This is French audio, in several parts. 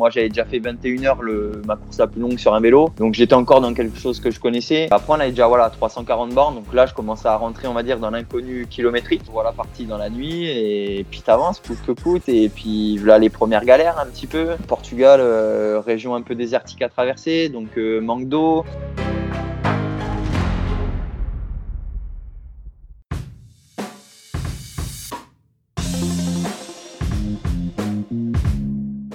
moi j'avais déjà fait 21 heures le, ma course la plus longue sur un vélo, donc j'étais encore dans quelque chose que je connaissais. Après on avait déjà voilà 340 bornes, donc là je commençais à rentrer on va dire dans l'inconnu kilométrique. Voilà parti dans la nuit et puis t'avances coûte que coûte et puis voilà les premières galères un petit peu. Portugal, euh, région un peu désertique à traverser, donc euh, manque d'eau.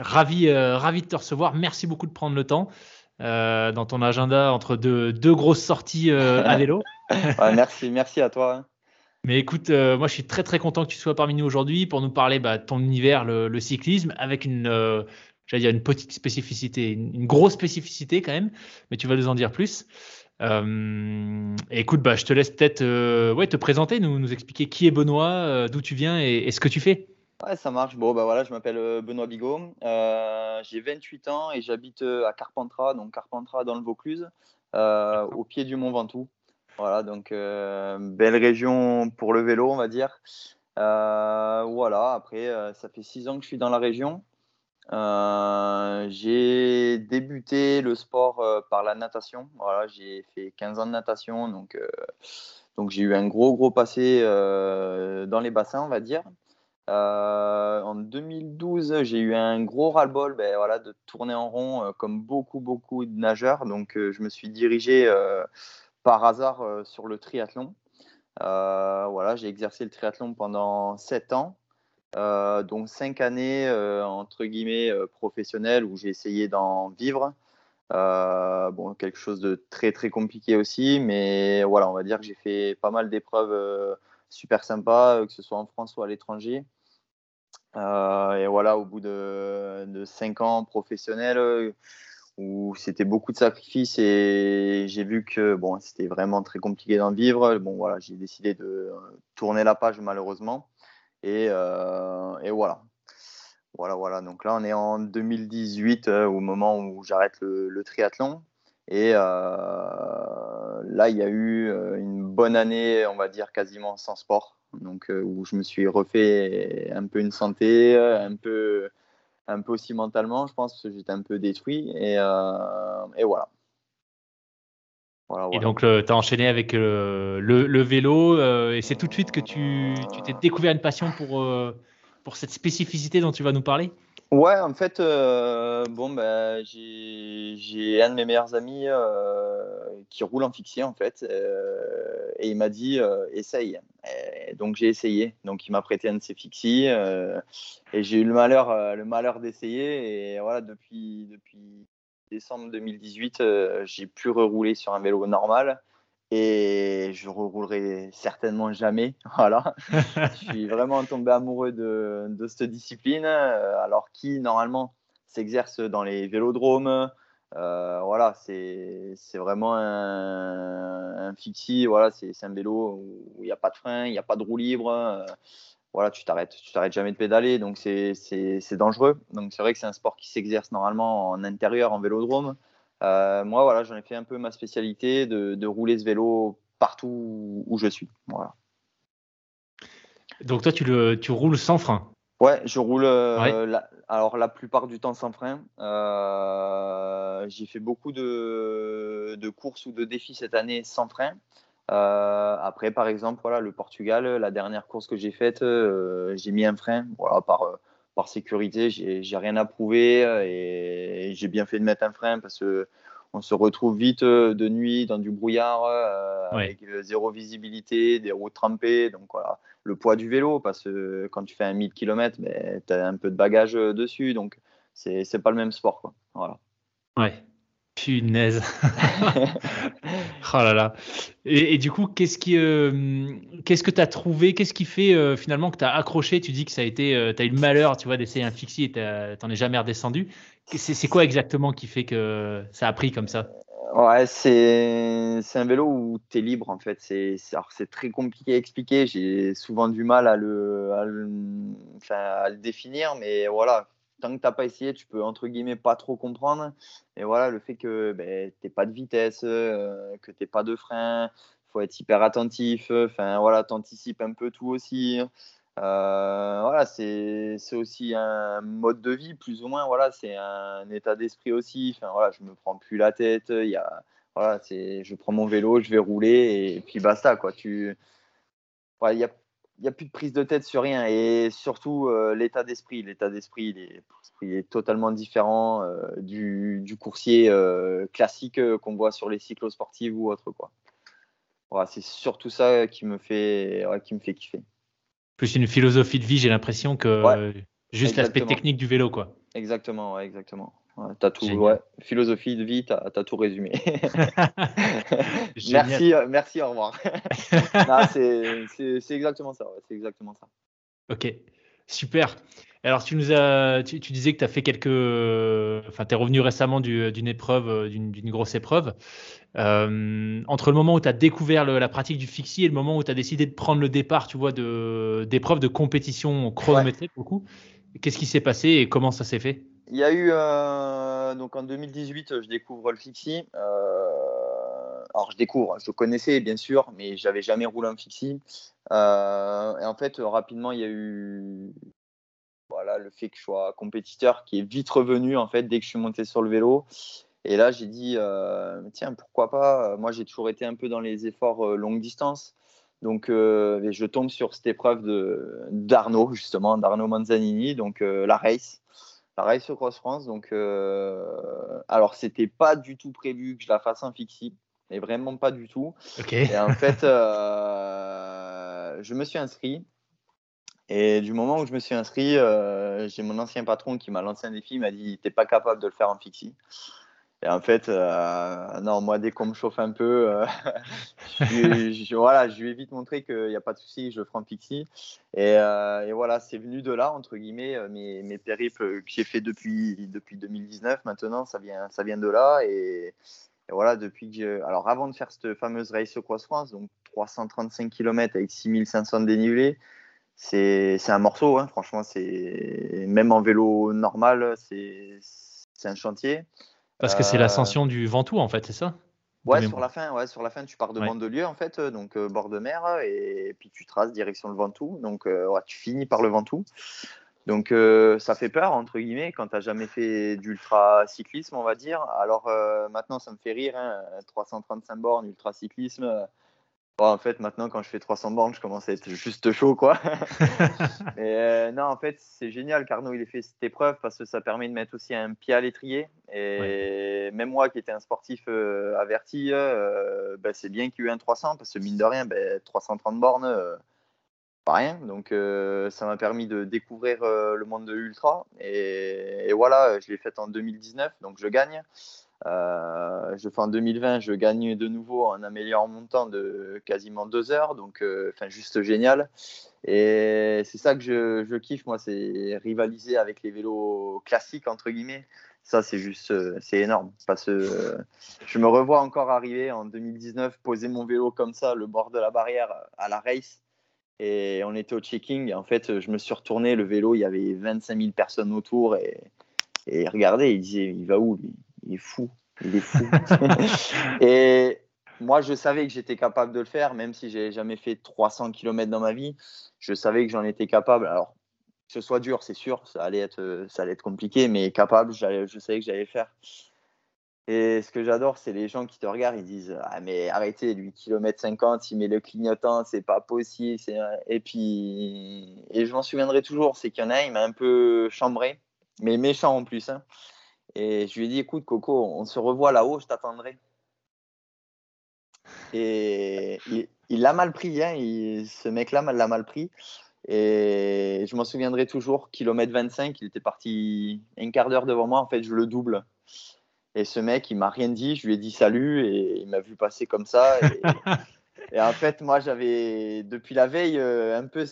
Ravi, euh, ravi de te recevoir. Merci beaucoup de prendre le temps euh, dans ton agenda entre deux, deux grosses sorties euh, à vélo. merci, merci à toi. Hein. Mais écoute, moi je suis très très content que tu sois parmi nous aujourd'hui pour nous parler bah, de ton univers, le, cyclisme, avec une, j'allais dire une petite spécificité, une, grosse spécificité quand même, mais tu vas nous en dire plus. écoute, bah, je te laisse peut-être ouais, te présenter, nous, nous expliquer qui est Benoît, d'où tu viens et, ce que tu fais. Ouais, ça marche. Bon, bah voilà, je m'appelle euh, Benoît Bigot. Euh, j'ai 28 ans et j'habite euh, à Carpentras, donc Carpentras dans le Vaucluse, au pied du Mont Ventoux. Voilà, donc belle région pour le vélo, on va dire. voilà, après, ça fait 6 ans que je suis dans la région. j'ai débuté le sport par la natation. Voilà, j'ai fait 15 ans de natation, donc, donc j'ai eu un gros, gros passé dans les bassins, on va dire. Euh, en 2012, j'ai eu un gros ras-le-bol ben, voilà, de tourner en rond euh, comme beaucoup, beaucoup de nageurs. Donc, euh, je me suis dirigé par hasard sur le triathlon. voilà, j'ai exercé le triathlon pendant 7 ans. donc 5 années entre guillemets professionnelles où j'ai essayé d'en vivre. bon, quelque chose de très très compliqué aussi, mais voilà, on va dire que j'ai fait pas mal d'épreuves super sympas, que ce soit en France ou à l'étranger. Euh, et voilà, au bout de, de cinq ans professionnels, euh, où c'était beaucoup de sacrifices et j'ai vu que bon, c'était vraiment très compliqué d'en vivre. Bon, voilà, j'ai décidé de tourner la page malheureusement. Et, euh, voilà. Voilà, voilà. Donc là, on est en 2018, au moment où j'arrête le, triathlon. Et là, il y a eu une bonne année, on va dire, quasiment sans sport donc euh, où je me suis refait un peu une santé, un peu, un peu aussi mentalement, je pense, parce que j'étais un peu détruit. Et, euh, et voilà. voilà. Et donc, tu as enchaîné avec le, le, vélo, euh, et c'est tout de suite que tu t'es découvert une passion pour, pour cette spécificité dont tu vas nous parler? Ouais, en fait, euh, bon, bah, j'ai un de mes meilleurs amis euh, qui roule en fixie, en fait, euh, et il m'a dit essaye. donc j'ai essayé. Donc il m'a prêté un de ses fixies, et j'ai eu le malheur, le malheur d'essayer. Et voilà, depuis, depuis décembre 2018, j'ai pu rerouler sur un vélo normal et je reroulerai certainement jamais. Voilà. je suis vraiment tombé amoureux de, de cette discipline, euh, alors qui normalement s'exerce dans les vélodromes. Euh, voilà, c'est vraiment un, un fixie. Voilà, c'est un vélo où il n'y a pas de frein, il n'y a pas de roue libre. Euh, voilà, tu t'arrêtes, tu t'arrêtes jamais de pédaler, donc c'est dangereux. Donc c'est vrai que c'est un sport qui s'exerce normalement en intérieur, en vélodrome. Euh, moi, voilà, j'en ai fait un peu ma spécialité de, rouler ce vélo partout où je suis. Voilà. Donc toi, tu, le, tu roules sans frein Ouais, je roule. Euh, la, alors la plupart du temps sans frein. Euh, j'ai fait beaucoup de, de, courses ou de défis cette année sans frein. après, par exemple, voilà, le Portugal, la dernière course que j'ai faite, j'ai mis un frein, voilà, par par sécurité, j'ai rien à prouver et j'ai bien fait de mettre un frein parce que on se retrouve vite de nuit dans du brouillard avec zéro visibilité, des routes trempées. Donc voilà, le poids du vélo, parce que quand tu fais un 1000 km, tu as un peu de bagage dessus. Donc c'est pas le même sport. Quoi. Voilà. Ouais. Punaise. oh là là. Et, du coup, qu'est-ce qui, euh, qu'est-ce que tu as trouvé? Qu'est-ce qui fait euh, finalement que tu as accroché? Tu dis que ça a été, euh, tu as eu le malheur, tu vois, d'essayer un fixie et tu n'en es jamais redescendu. C'est, quoi exactement qui fait que ça a pris comme ça? Ouais, c'est, c'est un vélo où tu es libre en fait. C'est, c'est, très compliqué à expliquer. J'ai souvent du mal à le, à le, à le définir, mais voilà, tant que tu n'as pas essayé, tu peux entre guillemets pas trop comprendre. Et voilà, le fait que ben, tu n'aies pas de vitesse, euh, que tu n'aies pas de frein, faut être hyper attentif. Enfin voilà, tu anticipes un peu tout aussi. Euh, voilà, c'est aussi un mode de vie, plus ou moins. Voilà, c'est un état d'esprit aussi. Enfin voilà, je me prends plus la tête. Il y a, voilà, je prends mon vélo, je vais rouler et, puis basta quoi. Tu, il y a il n'y a plus de prise de tête sur rien. Et surtout, euh, l'état d'esprit. L'état d'esprit, il, est, totalement différent euh, du, coursier euh, classique qu'on voit sur les cyclosportifs ou autre. Quoi. Voilà, c'est surtout ça qui me, fait, qui me fait kiffer. Plus une philosophie de vie, j'ai l'impression que juste l'aspect technique du vélo. Quoi. Exactement, exactement tout, philosophie de vie, tu as, tout résumé. merci, euh, merci, au revoir. c'est exactement ça. c'est exactement ça. Ok, super. Alors, tu nous as, tu, disais que tu as fait quelques, enfin, tu es revenu récemment d'une épreuve, euh, d'une grosse épreuve. Euh, entre le moment où tu as découvert la pratique du fixie et le moment où tu as décidé de prendre le départ, tu vois, d'épreuves de, de, compétition chronométrée, beaucoup, qu'est-ce qui s'est passé et comment ça s'est fait? Il y a eu, euh, donc en 2018, je découvre le fixie. Euh, alors, je découvre, je connaissais bien sûr, mais j'avais jamais roulé un fixie. Euh, et en fait, rapidement, il y a eu voilà, le fait que je sois compétiteur qui est vite revenu en fait dès que je suis monté sur le vélo. Et là, j'ai dit, tiens, pourquoi pas? Moi, j'ai toujours été un peu dans les efforts longue distance. Donc, je tombe sur cette épreuve d'Arnaud, justement, d'Arnaud Manzanini, donc la race pareil sur Cross France. Donc, euh, alors, c'était pas du tout prévu que je la fasse en fixie, mais vraiment pas du tout. Et en fait, euh, je me suis inscrit. Et du moment où je me suis inscrit, euh, j'ai mon ancien patron qui m'a lancé un défi, il m'a dit T'es pas capable de le faire en fixie. Et en fait, euh, non, moi, dès qu'on me chauffe un peu, euh, je, voilà, je lui ai vite montré qu'il n'y a pas de souci, je un pixie. Et, euh, et voilà, c'est venu de là, entre guillemets, mes, mes périples que j'ai fait depuis, depuis 2019 maintenant, ça vient, ça vient de là. Et, voilà, depuis que Alors, avant de faire cette fameuse race au Cross France, donc 335 km avec 6500 dénivelés, c'est un morceau, hein, franchement, même en vélo normal, c'est un chantier. Parce que c'est euh, l'ascension du Ventoux, en fait, c'est ça? Ouais, sur la fin, ouais, sur la fin, tu pars de Mandelieu en fait, donc euh, bord de mer, et, puis tu traces direction le Ventoux, donc euh, tu finis par le Ventoux. Donc ça fait peur entre guillemets quand tu n'as jamais fait d'ultra cyclisme, on va dire. Alors maintenant, ça me fait rire, 335 hein, bornes, ultra cyclisme en fait, maintenant, quand je fais 300 bornes, je commence à être juste chaud, quoi. Mais euh, non, en fait, c'est génial. Carnot, il a fait cette épreuve parce que ça permet de mettre aussi un pied à l'étrier. Et même moi, qui étais un sportif euh, averti, euh, ben, c'est bien qu'il y ait eu un 300 parce que mine de rien, ben, 330 bornes, pas rien. Donc, ça m'a permis de découvrir le monde de l'ultra. Et, et, voilà, je l'ai fait en 2019, donc je gagne. Euh, je fais en 2020, je gagne de nouveau en améliorant mon temps de quasiment deux heures, donc euh, juste génial. Et c'est ça que je, kiffe, moi, c'est rivaliser avec les vélos classiques entre guillemets. Ça, c'est juste, euh, c'est énorme. Parce que je me revois encore arriver en 2019, poser mon vélo comme ça, le bord de la barrière à la race. Et on était au checking. en fait, je me suis retourné, le vélo, il y avait 25 000 personnes autour. Et regardez, il disait, il va où lui? Il est fou, il est fou. et moi, je savais que j'étais capable de le faire, même si j'ai jamais fait 300 km dans ma vie. Je savais que j'en étais capable. Alors, que ce soit dur, c'est sûr, ça allait être, ça allait être compliqué, mais capable, je savais que j'allais le faire. Et ce que j'adore, c'est les gens qui te regardent, ils disent Ah, mais arrêtez, lui, km 50, il met le clignotant, c'est pas possible. Et puis, et je m'en souviendrai toujours, c'est qu'il y en a, il m'a un peu chambré, mais méchant en plus. Hein. Et je lui ai dit, écoute, Coco, on se revoit là-haut, je t'attendrai. Et il l'a mal pris, hein, ce mec-là l'a mal pris. Et je m'en souviendrai toujours, kilomètre 25, il était parti un quart d'heure devant moi, en fait, je le double. Et ce mec, il m'a rien dit, je lui ai dit salut et il m'a vu passer comme ça. Et, en fait, moi, j'avais, depuis la veille, euh, un peu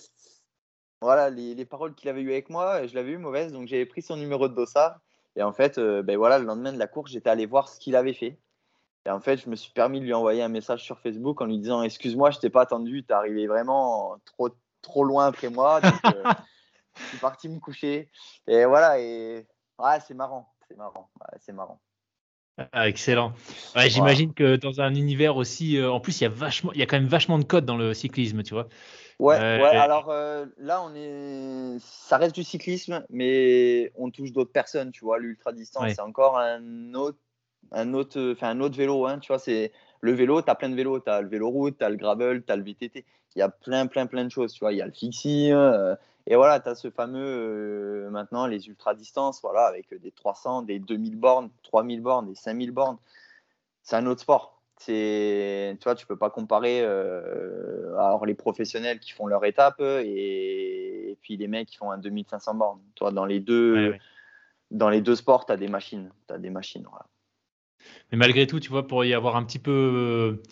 voilà, les, paroles qu'il avait eues avec moi, je l'avais eu mauvaise, donc j'avais pris son numéro de dossard. Et en fait, euh, ben voilà, le lendemain de la course, j'étais allé voir ce qu'il avait fait. Et en fait, je me suis permis de lui envoyer un message sur Facebook en lui disant Excuse-moi, je t'ai pas attendu, tu es arrivé vraiment trop, trop loin après moi. Donc, euh, je suis parti me coucher. Et voilà, et ouais, c'est marrant. C'est marrant. c'est marrant. Ah, excellent. J'imagine que dans un univers aussi, euh, en plus, il y a vachement, il y a quand même vachement de codes dans le cyclisme, tu vois. Ouais, ouais. Alors là, on est, ça reste du cyclisme, mais on touche d'autres personnes, tu vois. L'ultra distance, c'est encore un autre un autre, enfin un autre vélo. Hein, tu vois, c'est le vélo, tu as plein de vélos. Tu as le vélo route, tu as le gravel, tu as le VTT. Il y a plein, plein, plein de choses. Tu vois, il y a le fixie. Euh, et voilà, tu as ce fameux, euh, maintenant, les ultra distances, voilà, avec des 300, des 2000 bornes, 3000 bornes, des 5000 bornes. C'est un autre sport. Tu vois, tu peux pas comparer euh, alors les professionnels qui font leur étape et, puis les mecs qui font un 2500 bornes. Toi, dans les deux, dans les deux sports, tu as des machines. As des machines. Voilà. Mais malgré tout, tu vois, pour y avoir un petit peu,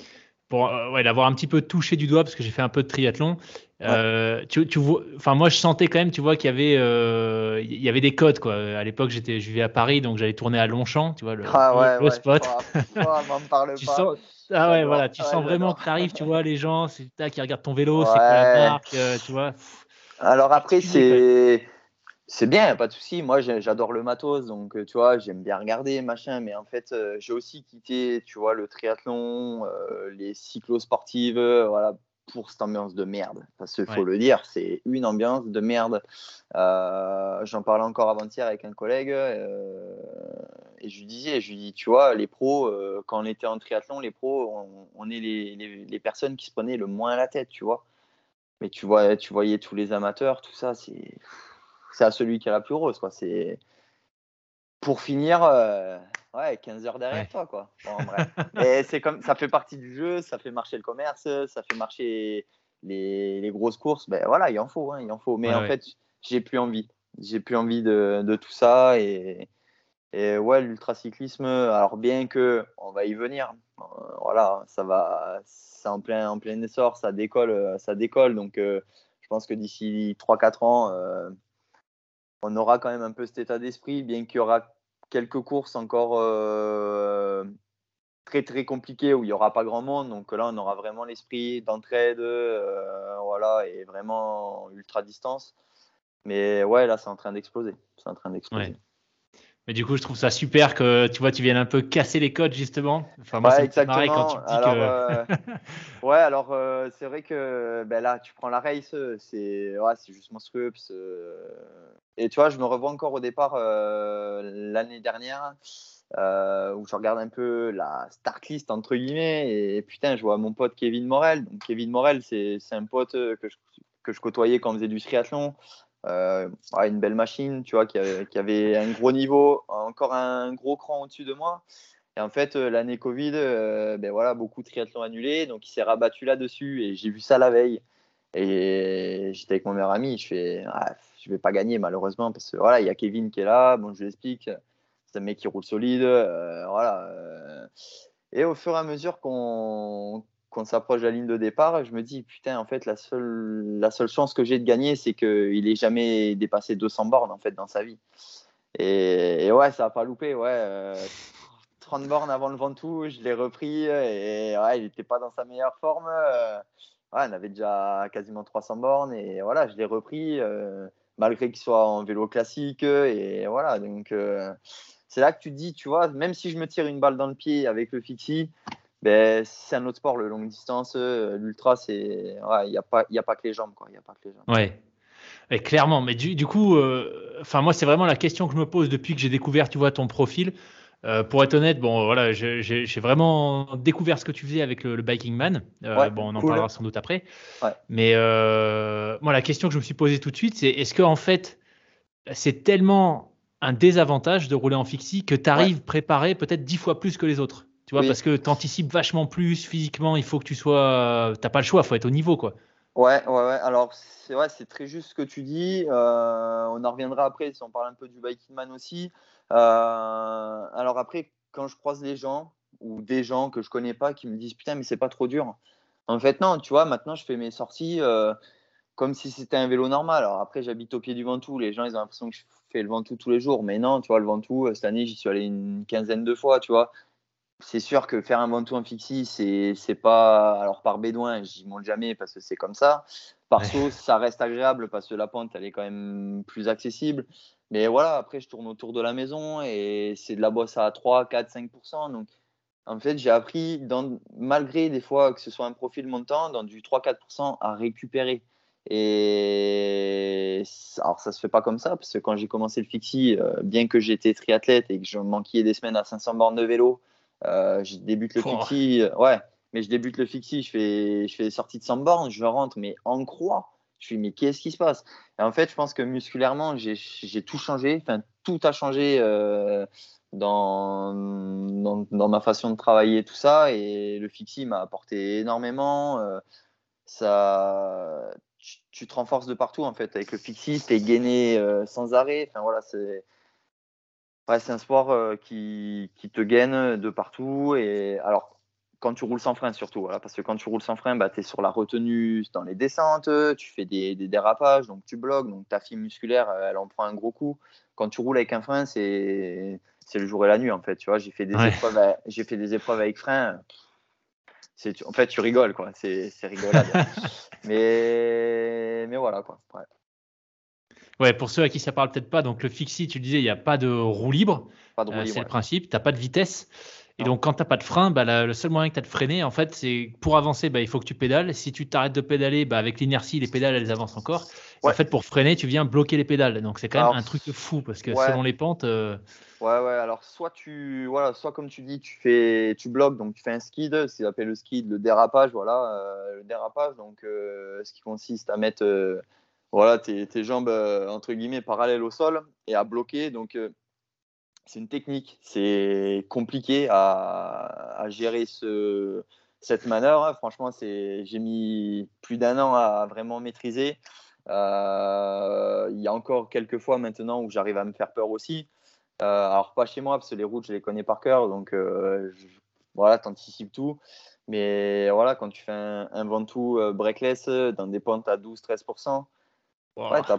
pour euh, ouais, l'avoir un petit peu touché du doigt, parce que j'ai fait un peu de triathlon. Euh, tu, tu, vois, enfin moi je sentais quand même, tu vois, qu'il y avait, euh, il y avait des codes quoi. À l'époque, j'étais, je vivais à Paris, donc j'allais tourner à Longchamp, tu vois, le, ah le spot. parle tu pas. Sens, ah ouais, voilà, tu sens vraiment que tu arrives, tu vois, les gens, c'est qui regardent ton vélo, c'est quoi la marque, tu vois. Alors après, c'est c'est bien, pas de souci. Moi, j'adore le matos, donc euh, tu vois, j'aime bien regarder, machin. Mais en fait, euh, j'ai aussi quitté, tu vois, le triathlon, euh, les cyclosportives, voilà, pour cette ambiance de merde. Parce qu'il faut le dire, c'est une ambiance de merde. J'en parlais encore avant-hier avec un collègue et je lui disais, je lui dis, tu vois, les pros, quand on était en triathlon, les pros, on, est les, les, les, personnes qui se prenaient le moins la tête, tu vois. Mais tu, vois, tu voyais tous les amateurs, tout ça, c'est c'est à celui qui a la plus rose. Quoi. C'est pour finir, euh, ouais, 15 heures derrière toi, quoi. Et c'est comme, ça fait partie du jeu, ça fait marcher le commerce, ça fait marcher les, les grosses courses. Ben voilà, il en faut, hein, il en faut. Mais en fait, j'ai plus envie. J'ai plus envie de, de, tout ça et, et ouais, l'ultracyclisme. Alors bien que on va y venir, euh, voilà, ça va, c'est en plein, en plein essor, ça décolle, ça décolle. Donc, euh, je pense que d'ici 3-4 ans on aura quand même un peu cet état d'esprit, bien qu'il y aura quelques courses encore euh, très très compliquées où il n'y aura pas grand monde. Donc là, on aura vraiment l'esprit d'entraide, euh, voilà, et vraiment ultra distance. Mais ouais, là, c'est en train d'exploser. C'est en train d'exploser. Mais du coup, je trouve ça super que tu vois, tu viennes un peu casser les codes justement. Enfin, moi, ouais, exactement. quand tu dis alors, que... Euh, ouais, alors euh, c'est vrai que ben là, tu prends la race, c'est ouais, c'est juste monstrueux. Et tu vois, je me revois encore au départ euh, l'année dernière. où je regarde un peu la start list entre guillemets et, putain je vois mon pote Kevin Morel donc Kevin Morel c'est un pote que je, que je côtoyais quand on faisait du triathlon euh, une belle machine, tu vois, qui avait, un gros niveau, encore un gros cran au-dessus de moi. Et en fait, euh, l'année Covid, euh, ben voilà, beaucoup de triathlons annulés, donc il s'est rabattu là-dessus et j'ai vu ça la veille. Et j'étais avec mon meilleur ami, je fais, ah, je vais pas gagner malheureusement parce que voilà, il y a Kevin qui est là, bon, je l'explique, c'est un mec qui roule solide, voilà. Et au fur et à mesure qu'on qu'on s'approche de la ligne de départ, je me dis, putain, en fait, la seule, chance que j'ai de gagner, c'est qu'il ait jamais dépassé 200 bornes, en fait, dans sa vie. Et, ouais, ça n'a pas loupé, ouais. 30 euh, bornes avant le Ventoux, je l'ai repris, et ouais, il n'était pas dans sa meilleure forme. Euh, ouais, on avait déjà quasiment 300 bornes, et voilà, je l'ai repris, euh, malgré qu'il soit en vélo classique, et voilà, donc... c'est là que tu te dis, tu vois, même si je me tire une balle dans le pied avec le fixie, ben, c'est un autre sport, le longue distance, euh, l'ultra, c'est il n'y a, pas, a pas que les jambes. Quoi. Y a pas que les jambes. Ouais. Et clairement, mais du, du coup, euh, enfin moi, c'est vraiment la question que je me pose depuis que j'ai découvert, tu vois, ton profil. Euh, pour être honnête, bon, voilà, j'ai vraiment découvert ce que tu faisais avec le, Biking Man. bon, on en parlera sans doute après. Ouais. Mais moi, la question que je me suis posée tout de suite, c'est est-ce que en fait, c'est tellement un désavantage de rouler en fixie que tu arrives préparé peut-être dix fois plus que les autres? Tu vois, parce que tu anticipes vachement plus physiquement, il faut que tu sois. Tu n'as pas le choix, il faut être au niveau. quoi. Ouais, ouais, ouais. Alors, c'est vrai, c'est très juste ce que tu dis. Euh, on en reviendra après si on parle un peu du Biking Man aussi. Euh, alors, après, quand je croise les gens ou des gens que je connais pas qui me disent putain, mais c'est pas trop dur. En fait, non, tu vois, maintenant je fais mes sorties. Euh, comme si c'était un vélo normal. Alors après, j'habite au pied du Ventoux. Les gens, ils ont l'impression que je fais le Ventoux tous les jours. Mais non, tu vois, le Ventoux, euh, cette année, j'y suis allé une quinzaine de fois, tu vois. C'est sûr que faire un Ventoux en fixie, c'est, c'est pas. Alors par bédouin, j'y monte jamais parce que c'est comme ça. Par saut, ça reste agréable parce que la pente, elle est quand même plus accessible. Mais voilà, après, je tourne autour de la maison et c'est de la bosse à 3, 4, 5%. Donc, en fait, j'ai appris, dans, malgré des fois que ce soit un profil montant, dans du 3-4% à récupérer. Et alors, ça se fait pas comme ça, parce que quand j'ai commencé le fixie, euh, bien que j'étais triathlète et que je manquais des semaines à 500 bornes de vélo, euh, je débute le fixie. Euh, ouais, mais je débute le fixie, je fais, je fais des sorties de 100 bornes, je rentre, mais en croix. Je suis, mais qu'est-ce qui se passe? Et en fait, je pense que musculairement, j'ai tout changé. Enfin, tout a changé dans, dans, dans, ma façon de travailler, tout ça. Et le fixie m'a apporté énormément. ça, tu, te renforces de partout en fait. Avec le fixie, tu es gainé euh, sans arrêt. Enfin voilà, c'est c'est un sport euh, qui, qui, te gaine de partout. Et alors, quand tu roules sans frein surtout, voilà, parce que quand tu roules sans frein, bah, tu es sur la retenue dans les descentes, tu fais des, des dérapages, donc tu bloques, donc ta fibre musculaire, euh, elle en prend un gros coup. Quand tu roules avec un frein, c'est le jour et la nuit en fait. Tu vois, j'ai fait des épreuves, fait des épreuves avec frein en fait, tu rigoles, quoi. C'est rigolade. mais, mais voilà, quoi. Ouais. Pour ceux à qui ça parle peut-être pas, donc le fixie, tu disais, il n'y a pas de roue libre. Euh, c'est le principe, tu n'as pas de vitesse. Et donc, quand tu n'as pas de frein, bah, le seul moyen que tu as de freiner, en fait, c'est pour avancer, bah, il faut que tu pédales. Si tu t'arrêtes de pédaler, bah, avec l'inertie, les pédales, elles avancent encore. En fait, pour freiner, tu viens bloquer les pédales. Donc, c'est quand même un truc fou parce que selon les pentes. Euh, ouais, ouais. Alors, soit tu, voilà, soit comme tu dis, tu fais, tu bloques, donc tu fais un skid, ce qu'ils appellent le skid, le dérapage, voilà, euh, le dérapage. Donc, euh, ce qui consiste à mettre, voilà, tes, jambes entre guillemets parallèles au sol et à bloquer. Donc c'est une technique. C'est compliqué à, gérer ce, cette manœuvre. Franchement, j'ai mis plus d'un an à vraiment maîtriser. Euh, il y a encore quelques fois maintenant où j'arrive à me faire peur aussi. Euh, alors, pas chez moi, parce que les routes, je les connais par cœur. Donc, euh, voilà, tu anticipes tout. Mais voilà, quand tu fais un, un Ventoux breakless dans des pentes à 12-13%, ouais, tu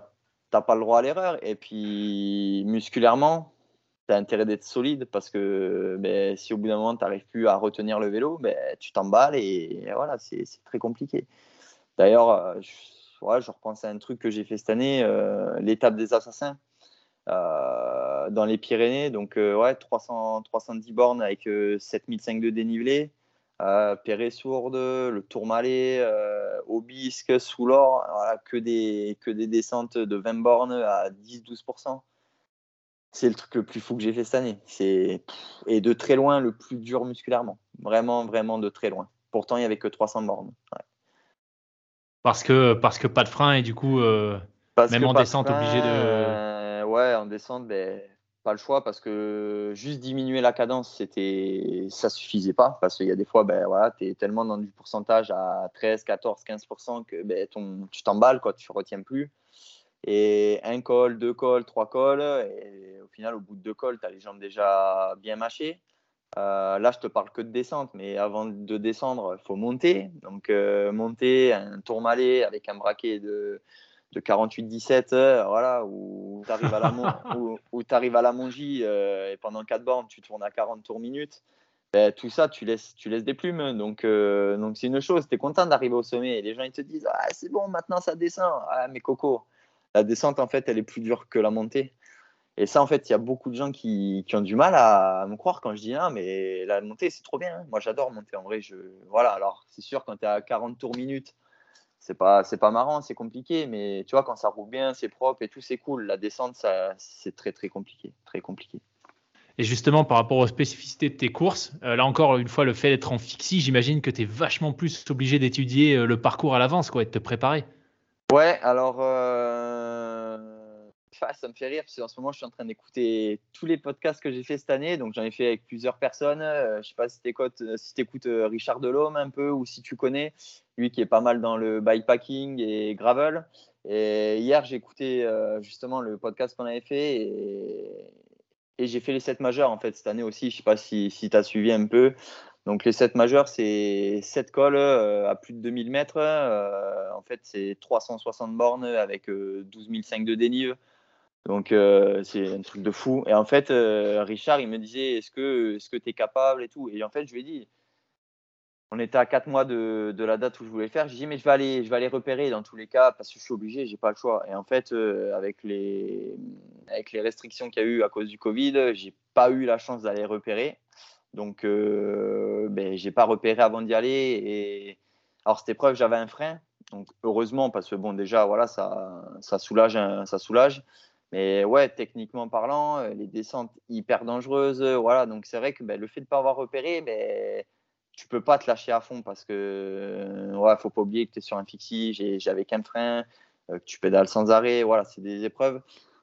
n'as pas le droit à l'erreur. Et puis, musculairement, tu as intérêt d'être solide parce que ben, si au bout d'un moment tu n'arrives plus à retenir le vélo, ben, tu t'emballes et, voilà, c'est très compliqué. D'ailleurs, euh, je, je, repense à un truc que j'ai fait cette année, euh, l'étape des assassins euh, dans les Pyrénées. Donc, ouais, 300, 310 bornes avec 7005 de dénivelé. Perret-Sourde, le Tourmalet, Aubisque, Soulor, voilà, que, des, que des descentes de 20 bornes à 10-12% c'est le truc le plus fou que j'ai fait cette année. C'est et de très loin le plus dur musculairement. Vraiment, vraiment de très loin. Pourtant, il n'y avait que 300 bornes. Parce que parce que pas de frein et du coup euh, même en descente obligé de. Euh, ouais, en descente, ben, pas le choix parce que juste diminuer la cadence, c'était ça suffisait pas parce qu'il y a des fois, ben voilà, tu es tellement dans du pourcentage à 13, 14, 15% que ben, ton, tu t'emballes quoi, tu retiens plus. Et un col, deux cols, trois cols. Et au final, au bout de deux cols, tu as les jambes déjà bien mâchées. Euh, là, je te parle que de descente, mais avant de descendre, faut monter. Donc, euh, monter un tourmalet avec un braquet de, de 48-17, voilà, où tu arrives à la, où, arrives à la Mongie euh, et pendant 4 bornes, tu tournes à 40 tours minutes. Ben, tout ça, tu laisses, tu laisses des plumes. Donc, donc c'est une chose. Tu es content d'arriver au sommet. Et les gens, ils te disent ah, c'est bon, maintenant ça descend. Ah, mais Coco, la descente, en fait, elle est plus dure que la montée. Et ça, en fait, il y a beaucoup de gens qui, ont du mal à, me croire quand je dis ah, mais la montée, c'est trop bien. Hein. Moi, j'adore monter. En vrai, je voilà. Alors, c'est sûr, quand tu es à 40 tours minutes, c'est pas c'est pas marrant, c'est compliqué. Mais tu vois, quand ça roule bien, c'est propre et tout, c'est cool. La descente, ça, c'est très très compliqué, très compliqué. Et justement, par rapport aux spécificités de tes courses, euh, là encore une fois, le fait d'être en fixie, j'imagine que tu es vachement plus obligé d'étudier euh, le parcours à l'avance, quoi, et de te préparer. Ouais, alors euh, ça me fait rire parce qu'en ce moment, je suis en train d'écouter tous les podcasts que j'ai fait cette année. Donc, j'en ai fait avec plusieurs personnes. Je je sais pas si tu écoutes, si écoutes Richard Delhomme un peu ou si tu connais, lui qui est pas mal dans le bikepacking et gravel. Et hier, j'ai écouté justement le podcast qu'on avait fait et, j'ai fait les 7 majeurs en fait cette année aussi. Je sais pas si, si tu as suivi un peu. Donc les 7 majeurs, c'est 7 cols euh, à plus de 2000 mètres. Euh, en fait, c'est 360 bornes avec 12 500 de dénive. Donc euh, c'est un truc de fou. Et en fait, Richard, il me disait, est-ce que que tu es capable et tout. Et en fait, je lui ai dit, on était à 4 mois de, de, la date où je voulais faire. J'ai dit, mais je vais, aller, je vais aller repérer dans tous les cas parce que je suis obligé, j'ai pas le choix. Et en fait, euh, avec, les, avec les restrictions qu'il y a eu à cause du Covid, j'ai pas eu la chance d'aller repérer. Donc, euh, ben, j'ai pas repéré avant d'y aller. Et alors, cette épreuve, j'avais un frein. Donc, heureusement, parce que bon, déjà, voilà, ça, ça soulage, ça soulage. Mais ouais, techniquement parlant, les descentes hyper dangereuses. Voilà, donc c'est vrai que ben, le fait de ne pas avoir repéré, ben, tu peux pas te lâcher à fond parce que euh, ouais, faut pas oublier que tu es sur un fixie, j'avais qu'un frein, euh, que tu pédales sans arrêt, voilà, c'est des épreuves.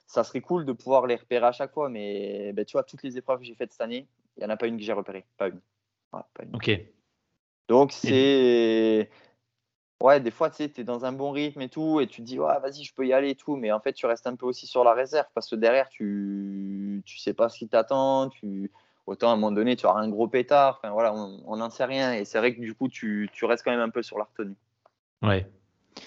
Ça serait cool de pouvoir les repérer à chaque fois, mais ben, tu vois, toutes les épreuves que j'ai faites cette année, il n'y en a pas une que j'ai repérée, pas une. pas une. Ok. Donc c'est. Ouais, des fois, tu es dans un bon rythme et tout, et tu te dis, ouais, vas-y, je peux y aller et tout, mais en fait, tu restes un peu aussi sur la réserve parce que derrière, tu tu sais pas ce qui t'attend, tu autant à un moment donné, tu auras un gros pétard. Enfin, voilà, on n'en sait rien. Et c'est vrai que du coup, tu, tu, restes quand même un peu sur la retenue. Ouais.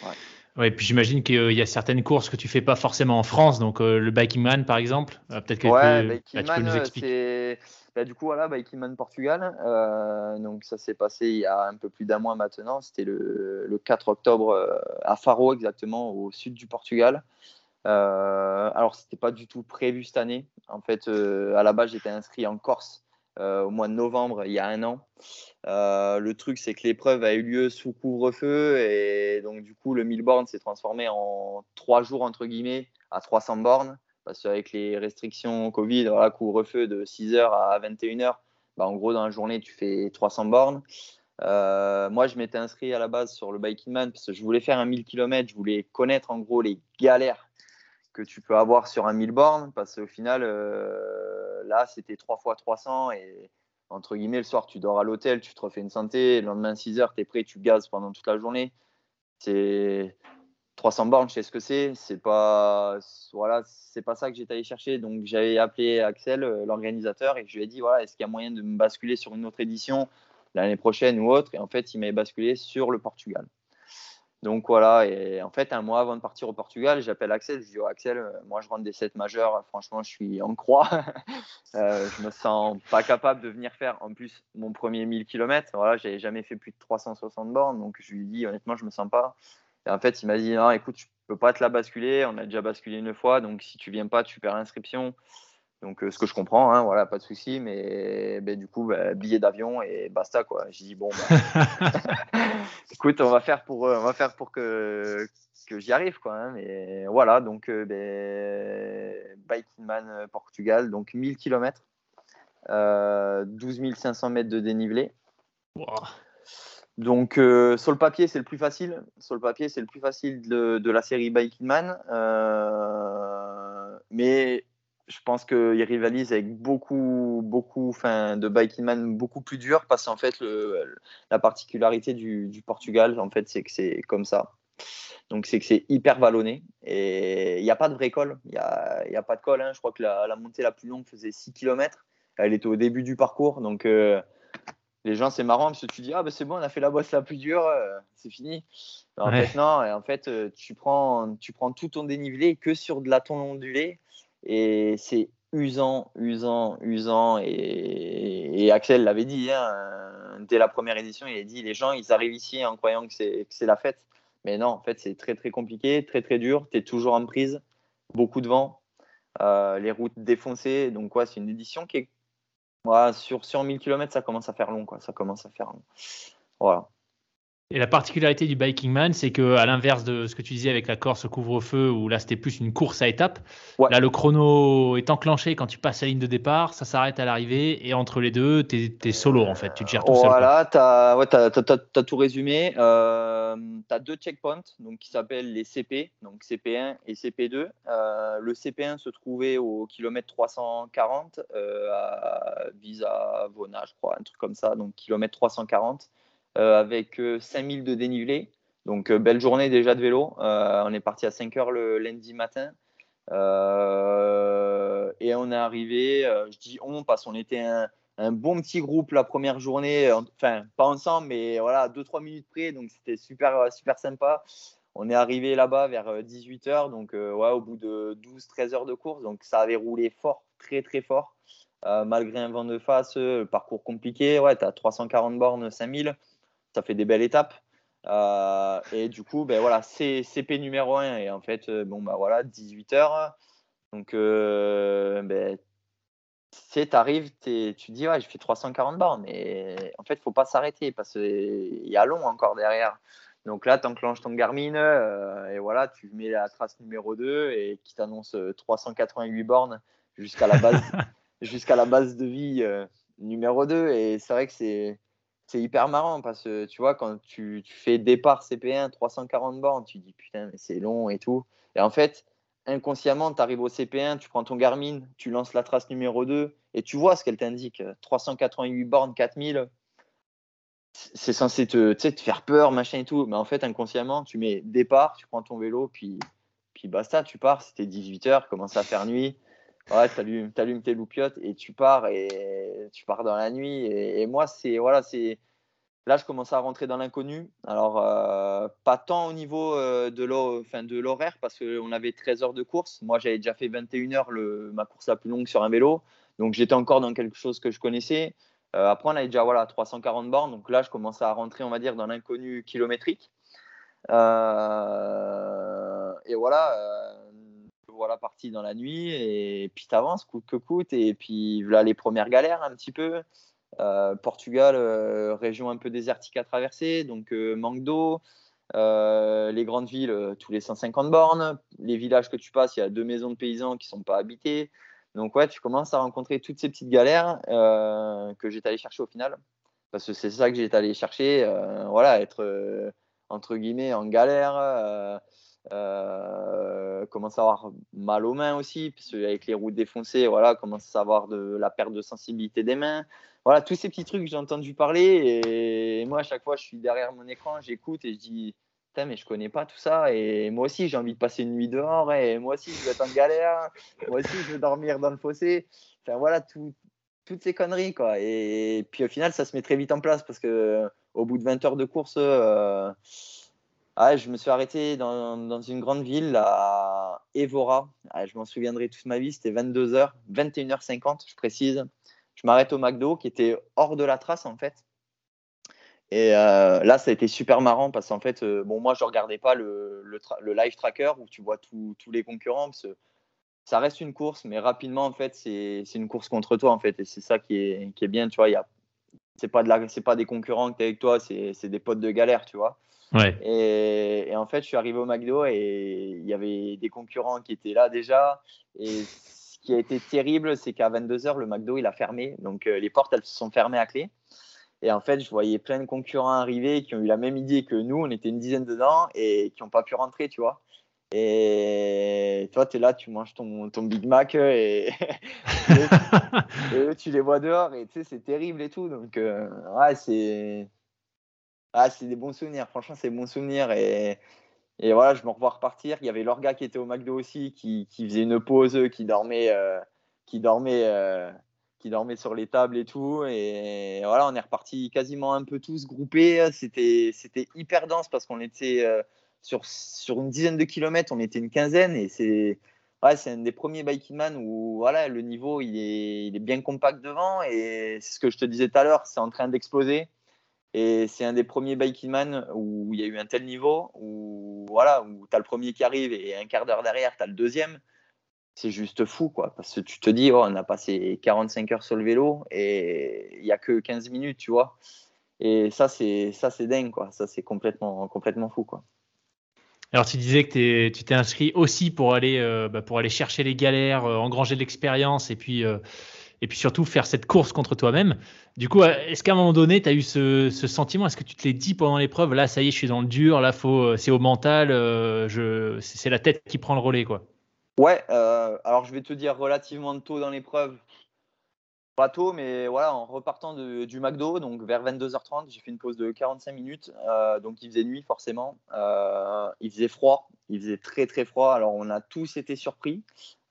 ouais. Ouais, puis j'imagine qu'il y a certaines courses que tu fais pas forcément en France, donc euh, le Biking Man par exemple, euh, peut-être que ouais, tu peux nous expliquer. Bah, du coup voilà, Biking Man Portugal, euh, donc ça s'est passé il y a un peu plus d'un mois maintenant, c'était le, le, 4 octobre à Faro exactement, au sud du Portugal. Euh, alors, c'était pas du tout prévu cette année. En fait, euh, à la base, j'étais inscrit en Corse euh, au mois de novembre, il y a un an. le truc, c'est que l'épreuve a eu lieu sous couvre-feu et donc, du coup, le 1000 bornes s'est transformé en trois jours, entre guillemets, à 300 bornes. Parce qu'avec les restrictions Covid, voilà, couvre-feu de 6h à 21h, bah, en gros, dans la journée, tu fais 300 bornes. moi, je m'étais inscrit à la base sur le Biking Man parce que je voulais faire un 1000 km, je voulais connaître en gros les galères que tu peux avoir sur un 1000 bornes parce qu'au final, euh, là, c'était 3 fois 300 et entre guillemets, le soir, tu dors à l'hôtel, tu te refais une santé, le lendemain, 6 heures, tu es prêt, tu gazes pendant toute la journée. C'est 300 bornes, je sais ce que c'est. C'est pas, voilà, c'est pas ça que j'étais allé chercher. Donc, j'avais appelé Axel, euh, l'organisateur, et je lui ai dit voilà, est-ce qu'il y a moyen de me basculer sur une autre édition l'année prochaine ou autre? Et en fait, il m'avait basculé sur le Portugal. Donc voilà, et en fait, un mois avant de partir au Portugal, j'appelle Axel, je dis oh, Axel, euh, moi je rentre des 7 majeurs, franchement, je suis en croix. euh, je me sens pas capable de venir faire en plus mon premier 1000 km. Voilà, j'avais jamais fait plus de 360 bornes, donc je lui dis honnêtement, je me sens pas. Et en fait, il m'a dit non, écoute, je peux pas te la basculer, on a déjà basculé une fois, donc si tu viens pas, tu perds l'inscription. Donc, euh, ce que je comprends, hein, voilà, pas de souci, mais ben, du coup, ben, billet d'avion et basta, quoi. J'ai dit, bon, ben, écoute, on va faire pour, euh, on va faire pour que, que j'y arrive, quoi. Hein, mais voilà, donc, euh, Man Portugal, donc 1000 km, 12 500 mètres de dénivelé. Donc, sur le papier, c'est le plus facile. Sur le papier, c'est le plus facile de, la série Biking Man. mais je pense qu'il rivalise avec beaucoup, beaucoup de biking man beaucoup plus dur parce qu'en fait, la particularité du, Portugal, en fait, c'est que c'est comme ça. Donc, c'est que c'est hyper vallonné et il n'y a pas de vrai col. Il a, a, pas de col. Hein. Je crois que la, montée la plus longue faisait 6 km. Elle était au début du parcours. Donc, euh, les gens, c'est marrant parce que tu dis, ah, ben c'est bon, on a fait la bosse la plus dure, euh, c'est fini. En fait, non. Et en fait, euh, tu prends, tu prends tout ton dénivelé que sur de la ton ondulé et c'est usant, usant, usant. Et, Axel l'avait dit hein, dès la première édition, il a dit les gens, ils arrivent ici en croyant que c'est la fête. Mais non, en fait, c'est très, très compliqué, très, très dur. Tu es toujours en prise, beaucoup de vent, euh, les routes défoncées. Donc, quoi, c'est une édition qui est. sur, sur 1000 km, ça commence à faire long. Quoi. Ça commence à faire long. Voilà. Et la particularité du Biking Man, c'est que à l'inverse de ce que tu disais avec la Corse au couvre-feu, où là c'était plus une course à étapes, là le chrono est enclenché quand tu passes la ligne de départ, ça s'arrête à l'arrivée, et entre les deux, tu es, solo en fait, tu te gères tout seul. Voilà, tu as, ouais, tout résumé. Euh, tu as deux checkpoints donc, qui s'appellent les CP, donc CP1 et CP2. Euh, le CP1 se trouvait au kilomètre 340 euh, à Visa Vona, je crois, un truc comme ça, donc kilomètre 340. Euh, avec 5000 euh, de dénivelé. Donc, euh, belle journée déjà de vélo. on est parti à 5 heures le lundi matin. et on est arrivé, je dis on parce qu'on était un, bon petit groupe la première journée, enfin pas ensemble, mais voilà, 2-3 minutes près, donc c'était super, super sympa. On est arrivé là-bas vers 18h, donc ouais, au bout de 12-13 heures de course, donc ça avait roulé fort, très très fort, malgré un vent de face, parcours compliqué, ouais, tu as 340 bornes, 5000 ça fait des belles étapes. Euh, et du coup, ben voilà, c'est CP numéro 1. Et en fait, euh, bon, bah voilà, 18 heures. Donc, euh, ben, tu arrives, tu dis, ouais, je fais 340 bornes. Mais en fait, il faut pas s'arrêter parce qu'il y a long encore derrière. Donc là, tu enclenches ton Garmin et voilà, tu mets la trace numéro 2 et qui t'annonce 388 bornes jusqu'à la base, jusqu'à la base de vie numéro 2. Et c'est vrai que c'est c'est hyper marrant parce que tu vois, quand tu, fais départ CP1, 340 bornes, tu dis putain, mais c'est long et tout. Et en fait, inconsciemment, tu arrives au CP1, tu prends ton Garmin, tu lances la trace numéro 2 et tu vois ce qu'elle t'indique 388 bornes, 4000. C'est censé te, te faire peur, machin et tout. Mais en fait, inconsciemment, tu mets départ, tu prends ton vélo, puis, puis basta, tu pars. C'était 18h, commence à faire nuit ouais, tu allumes, tes loupiottes et tu pars et tu pars dans la nuit. Et, moi, c'est voilà, c'est là, je commence à rentrer dans l'inconnu. Alors, euh, pas tant au niveau euh, de l'horaire parce qu'on avait 13 heures de course. Moi, j'avais déjà fait 21 heures le, ma course la plus longue sur un vélo. Donc, j'étais encore dans quelque chose que je connaissais. Euh, après, on avait déjà voilà, 340 bornes. Donc là, je commençais à rentrer, on va dire, dans l'inconnu kilométrique. et voilà voilà, parti dans la nuit et puis tu avances coûte que coûte. Et puis là, les premières galères un petit peu. Euh, Portugal, euh, région un peu désertique à traverser, donc euh, manque d'eau. les grandes villes, tous les 150 bornes. Les villages que tu passes, il y a deux maisons de paysans qui sont pas habitées. Donc ouais, tu commences à rencontrer toutes ces petites galères que j'étais allé chercher au final. Parce que c'est ça que j'étais allé chercher. voilà, être entre guillemets en galère euh, commence à avoir mal aux mains aussi, parce avec les roues défoncées, voilà, commence à avoir de la perte de sensibilité des mains. Voilà, tous ces petits trucs que j'ai entendu parler. Et moi, à chaque fois, je suis derrière mon écran, j'écoute et je dis, mais je connais pas tout ça. Et moi aussi, j'ai envie de passer une nuit dehors. Et moi aussi, je vais être en galère. moi aussi, je veux dormir dans le fossé. Enfin, voilà, tout, toutes ces conneries, quoi. Et, puis au final, ça se met très vite en place parce que au bout de 20 heures de course, euh, ah, je me suis arrêté dans, une grande ville à Evora. Ah, je m'en souviendrai toute ma vie. C'était 22h, 21h50, je précise. Je m'arrête au McDo qui était hors de la trace en fait. Et euh, là, ça a été super marrant parce qu'en fait, euh, bon, moi, je regardais pas le, live tracker où tu vois tous les concurrents. ça reste une course, mais rapidement, en fait, c'est une course contre toi en fait. Et c'est ça qui est, bien, tu vois. C'est pas, de pas des concurrents qui sont avec toi, c'est des potes de galère, tu vois. Et, en fait, je suis arrivé au McDo et il y avait des concurrents qui étaient là déjà. Et ce qui a été terrible, c'est qu'à 22h, le McDo, il a fermé. Donc, euh, les portes, elles se sont fermées à clé. Et en fait, je voyais plein de concurrents arriver qui ont eu la même idée que nous. On était une dizaine dedans et qui n'ont pas pu rentrer, tu vois. Et toi, tu es là, tu manges ton, Big Mac et, et, tu les vois dehors et tu sais, c'est terrible et tout. Donc, euh, ouais, c'est ah, c'est des bons souvenirs. Franchement, c'est des bons souvenirs. Et, voilà, je me revois repartir. Il y avait l'orga qui était au McDo aussi, qui, faisait une pause, qui dormait, euh, qui dormait, euh, qui dormait sur les tables et tout. Et voilà, on est reparti quasiment un peu tous groupés. C'était, c'était hyper dense parce qu'on était euh, sur, une dizaine de kilomètres, on était une quinzaine. Et c'est, c'est un des premiers man où voilà, le niveau il est, est bien compact devant. Et c'est ce que je te disais tout à l'heure, c'est en train d'exploser. Et c'est un des premiers Bikeman où il y a eu un tel niveau, où voilà, où tu as le premier qui arrive et un quart d'heure derrière, tu as le deuxième. C'est juste fou, quoi. Parce que tu te dis, oh, on a passé 45 heures sur le vélo et il n'y a que 15 minutes, tu vois. Et ça, c'est ça, c'est dingue, quoi. Ça, c'est complètement, complètement fou, quoi. Alors, tu disais que tu t'es inscrit aussi pour aller, euh, bah, pour aller chercher les galères, euh, engranger de l'expérience et puis, euh, et puis surtout faire cette course contre toi-même. Du coup, est-ce qu'à un moment donné, tu as eu ce, sentiment? Est-ce que tu te l'es dit pendant l'épreuve? Là, ça y est, je suis dans le dur. Là, c'est au mental. je, c'est la tête qui prend le relais, quoi. Ouais. alors, je vais te dire relativement tôt dans l'épreuve pas tôt, mais voilà, en repartant du McDo, donc vers 22h30, j'ai fait une pause de 45 minutes. Euh, donc il faisait nuit forcément. Euh, il faisait froid, il faisait très très froid. Alors on a tous été surpris.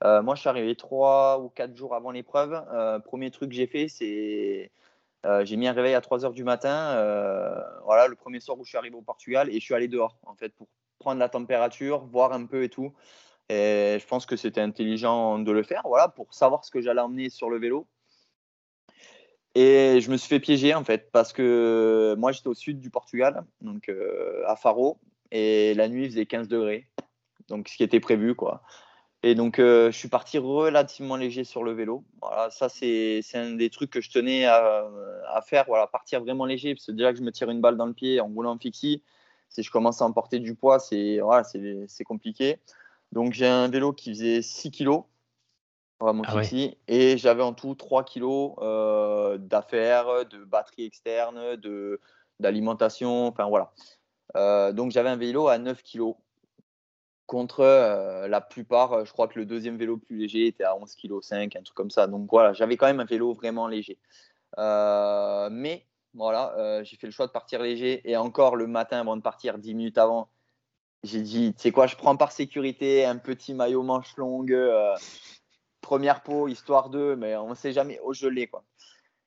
Euh, moi je suis arrivé 3 ou 4 jours avant l'épreuve. premier truc que j'ai fait, c'est j'ai mis un réveil à 3h du matin. voilà, le premier soir où je suis arrivé au Portugal et je suis allé dehors en fait pour prendre la température, voir un peu et tout. Et je pense que c'était intelligent de le faire, voilà, pour savoir ce que j'allais emmener sur le vélo. Et je me suis fait piéger en fait parce que moi j'étais au sud du Portugal, donc euh, à Faro, et la nuit il faisait 15 degrés, donc ce qui était prévu quoi. Et donc euh, je suis parti relativement léger sur le vélo. Voilà, ça c'est un des trucs que je tenais à, faire, voilà, partir vraiment léger, parce que déjà que je me tire une balle dans le pied en roulant en fixie, si je commence à emporter du poids, c'est voilà, compliqué. Donc j'ai un vélo qui faisait 6 kilos ah et j'avais en tout 3 kilos euh, d'affaires, de batterie externe, de, d'alimentation, enfin voilà. Euh, donc j'avais un vélo à 9 kilos contre euh, la plupart, je crois que le deuxième vélo plus léger était à 11 kg 5, un truc comme ça. Donc voilà, j'avais quand même un vélo vraiment léger. mais voilà, j'ai fait le choix de partir léger et encore le matin avant de partir, 10 minutes avant, j'ai dit, tu sais quoi, je prends par sécurité un petit maillot manche longue première peau, histoire d'eux, mais on ne sait jamais au gelé. Quoi.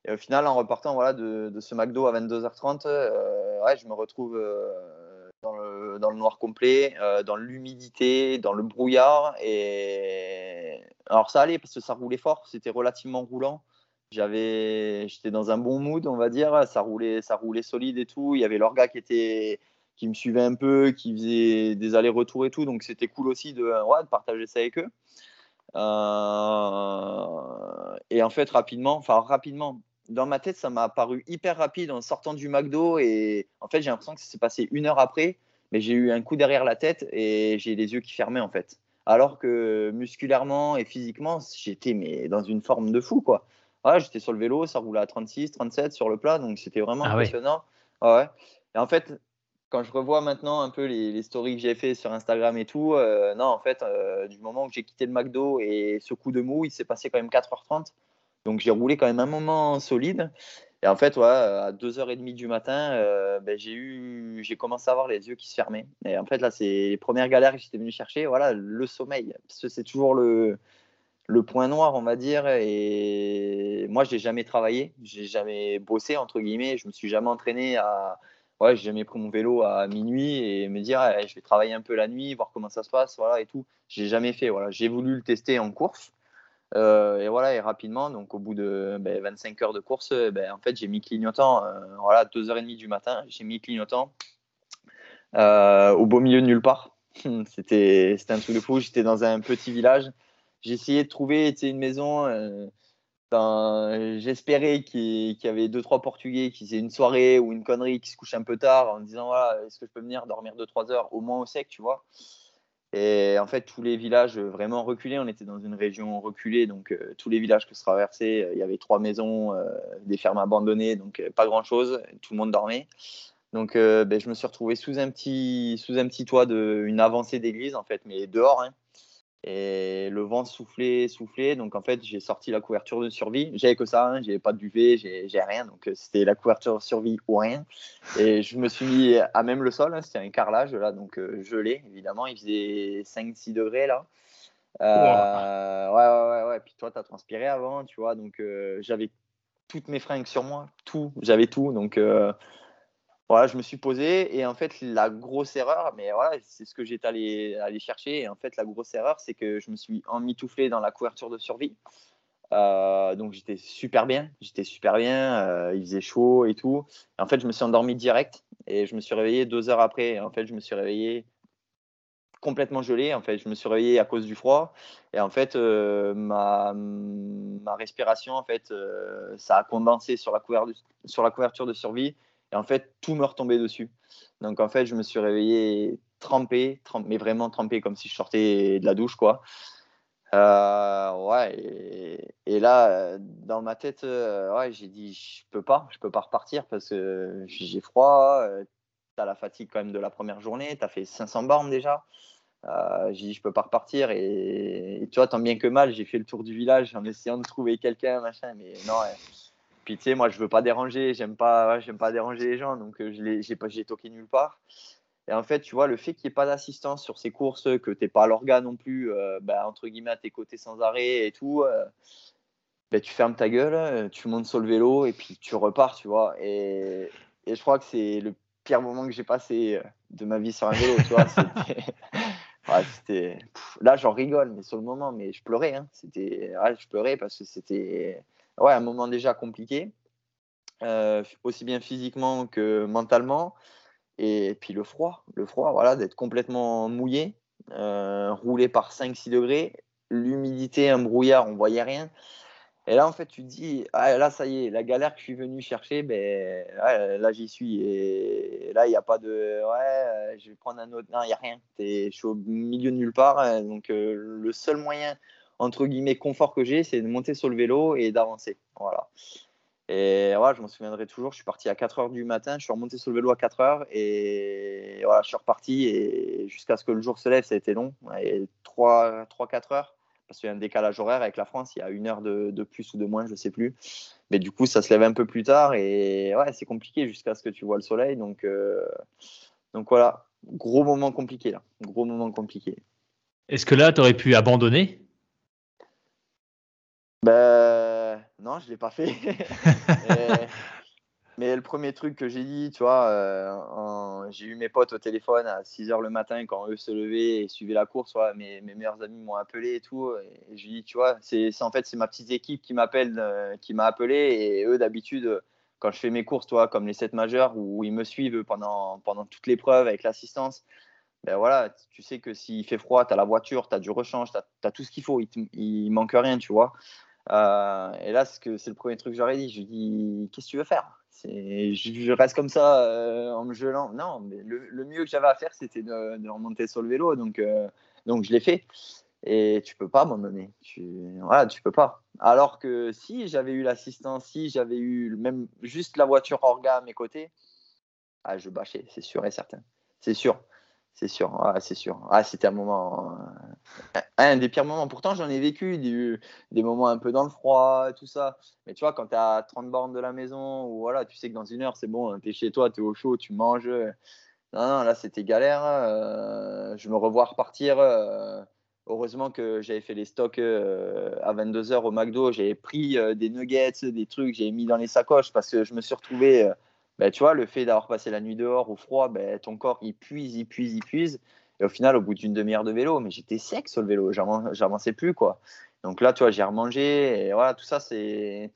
Et au final, en repartant voilà, de, ce McDo à 22h30, euh, ouais, je me retrouve euh, dans, le, noir complet, euh, dans l'humidité, dans le brouillard. Et alors ça allait parce que ça roulait fort, c'était relativement roulant. J'avais, j'étais dans un bon mood, on va dire. Ça roulait, ça roulait solide et tout. Il y avait l'orga qui était, qui me suivait un peu, qui faisait des allers-retours et tout. Donc c'était cool aussi de, de partager ça avec eux. Euh, et en fait, rapidement, enfin rapidement, dans ma tête, ça m'a paru hyper rapide en sortant du McDo. Et en fait, j'ai l'impression que ça s'est passé une heure après, mais j'ai eu un coup derrière la tête et j'ai les yeux qui fermaient en fait. Alors que musculairement et physiquement, j'étais mais dans une forme de fou quoi. j'étais sur le vélo, ça roulait à 36, 37 sur le plat, donc c'était vraiment ah impressionnant. Ouais. Et en fait, quand je revois maintenant un peu les, stories que j'ai fait sur Instagram et tout, euh, non, en fait, euh, du moment que j'ai quitté le McDo et ce coup de mou, il s'est passé quand même 4h30. Donc j'ai roulé quand même un moment solide. Et en fait, ouais, à 2h30 du matin, euh, ben, j'ai eu, j'ai commencé à avoir les yeux qui se fermaient. Et en fait, là, c'est les premières galères que j'étais venu chercher. Voilà, le sommeil. Parce que c'est toujours le, point noir, on va dire. Et moi, je n'ai jamais travaillé. J'ai jamais bossé, entre guillemets. Je me suis jamais entraîné à ouais, j'ai jamais pris mon vélo à minuit et me dire je vais travailler un peu la nuit, voir comment ça se passe, voilà et tout. J'ai jamais fait. Voilà, j'ai voulu le tester en course. Euh, et voilà, et rapidement, donc au bout de 25 ben, heures de course, ben, en fait, j'ai mis clignotant. Euh, voilà, 2h30 du matin, j'ai mis clignotant euh, au beau milieu de nulle part. C'était un truc de fou. J'étais dans un petit village. J'ai essayé de trouver une maison j'espérais qu'il y avait deux trois Portugais qui faisaient une soirée ou une connerie, qui se couchent un peu tard en disant voilà, est-ce que je peux venir dormir 2-3 heures au moins au sec, tu vois. Et en fait, tous les villages vraiment reculés, on était dans une région reculée, donc euh, tous les villages que se traversaient, euh, il y avait trois maisons, euh, des fermes abandonnées, donc pas grand chose, tout le monde dormait. Donc ben, je me suis retrouvé sous un petit, sous un petit toit d'une avancée d'église, en fait, mais dehors. Hein. Et le vent soufflait, soufflait. Donc en fait, j'ai sorti la couverture de survie. J'avais que ça, hein, j'avais pas de duvet, j'ai rien. Donc euh, c'était la couverture de survie ou rien. Et je me suis mis à même le sol. Hein, c'était un carrelage là, donc euh, gelé évidemment. Il faisait 5-6 degrés là. Euh, ouais, ouais, ouais, Puis toi, tu as transpiré avant, tu vois. Donc j'avais toutes mes fringues sur moi, tout. J'avais tout. Donc voilà, je me suis posé et en fait la grosse erreur, mais voilà, c'est ce que j'étais allé, aller chercher. Et en fait la grosse erreur, c'est que je me suis emmitouflé dans la couverture de survie. Euh, donc j'étais super bien, j'étais super bien, euh, il faisait chaud et tout. en fait je me suis endormi direct et je me suis réveillé deux heures après. en fait je me suis réveillé complètement gelé. En fait je me suis réveillé à cause du froid et en fait euh, ma, ma respiration en fait ça a condensé sur la, sur la couverture de survie Et en fait, tout me retombait dessus. Donc en fait, je me suis réveillé trempé, mais vraiment trempé comme si je sortais de la douche, quoi. Euh, ouais, et, là, dans ma tête, euh, ouais, j'ai dit, je peux pas, je peux pas repartir parce que j'ai froid, euh, tu as la fatigue quand même de la première journée, tu as fait 500 bornes déjà. j'ai dit, je peux pas repartir. Et, tu vois, tant bien que mal, j'ai fait le tour du village en essayant de trouver quelqu'un, machin, mais non. Puis tu sais, moi, je veux pas déranger, j'aime pas, j'aime pas déranger les gens, donc je j'ai toqué nulle part. Et en fait, tu vois, le fait qu'il n'y ait pas d'assistance sur ces courses, que tu n'aies pas l'organe non plus, euh, bah, entre guillemets, à tes côtés sans arrêt et tout, euh, bah, tu fermes ta gueule, euh, tu montes sur le vélo et puis tu repars, tu vois. Et, et je crois que c'est le pire moment que j'ai passé de ma vie sur un vélo, tu vois. C'était... Là, j'en rigole, mais sur le moment, mais je pleurais. Hein. C'était... je pleurais parce que c'était ouais, un moment déjà compliqué, aussi bien physiquement que mentalement. Et puis le froid, le froid, voilà, d'être complètement mouillé, euh, roulé par 5-6 degrés, l'humidité, un brouillard, on voyait rien. Et là, en fait, tu te dis, ah, là, ça y est, la galère que je suis venu chercher, ben, là, j'y suis. Et là, il n'y a pas de, ouais, je vais prendre un autre. Non, il n'y a rien. je suis au milieu de nulle part. Hein. Donc, euh, le seul moyen, entre guillemets, confort que j'ai, c'est de monter sur le vélo et d'avancer. Voilà. Et voilà, je m'en souviendrai toujours. Je suis parti à 4 h du matin. Je suis remonté sur le vélo à 4 h et voilà, je suis reparti. Et jusqu'à ce que le jour se lève, ça a été long. 3-4 heures parce qu'il y a un décalage horaire avec la France. Il y a une heure de, plus ou de moins, je ne sais plus. Mais du coup, ça se lève un peu plus tard et ouais, c'est compliqué jusqu'à ce que tu vois le soleil. Donc, euh, donc voilà, gros moment compliqué là. Gros moment compliqué. Est-ce que là, tu aurais pu abandonner ben, non, je l'ai pas fait. mais le premier truc que j'ai dit, tu vois, euh, j'ai eu mes potes au téléphone à 6 h le matin quand eux se levaient et suivaient la course. mes, meilleurs amis m'ont appelé et tout. Et je dis, tu vois, c'est en fait c'est ma petite équipe qui m'appelle, euh, qui m'a appelé. Et eux, d'habitude, quand je fais mes courses, toi, comme les 7 majeurs, où ils me suivent pendant, toute l'épreuve avec l'assistance, ben voilà, tu sais que s'il fait froid, tu as la voiture, tu as du rechange, tu as, tout ce qu'il faut, il, il manque rien, tu vois. Euh, et là, c'est le premier truc que j'aurais dit. Je lui dis, qu'est-ce que tu veux faire? Je, reste comme ça euh, en me gelant. Non, mais le, mieux que j'avais à faire, c'était de, remonter sur le vélo. Donc, euh, donc je l'ai fait. Et tu peux pas abandonner. Tu, voilà, tu peux pas. Alors que si j'avais eu l'assistance, si j'avais eu même juste la voiture orga à mes côtés, ah, je bâchais, c'est sûr et certain. C'est sûr. C'est sûr, c'est sûr. Ah, c'était un moment, euh, un des pires moments. Pourtant, j'en ai vécu des, moments un peu dans le froid, tout ça. Mais tu vois, quand tu à 30 bornes de la maison, ou voilà, tu sais que dans une heure, c'est bon, tu es chez toi, tu es au chaud, tu manges. Non, là, c'était galère. Euh, je me revois repartir. Euh, heureusement que j'avais fait les stocks à 22h au McDo. J'avais pris des nuggets, des trucs, j'ai mis dans les sacoches parce que je me suis retrouvé bah, tu vois, le fait d'avoir passé la nuit dehors au froid, bah, ton corps, il puise, il puise, il puise. Et au final, au bout d'une demi-heure de vélo, mais j'étais sec sur le vélo, j'avançais plus, quoi. Donc là, tu vois, j'ai remangé, et voilà, tout ça, c'est.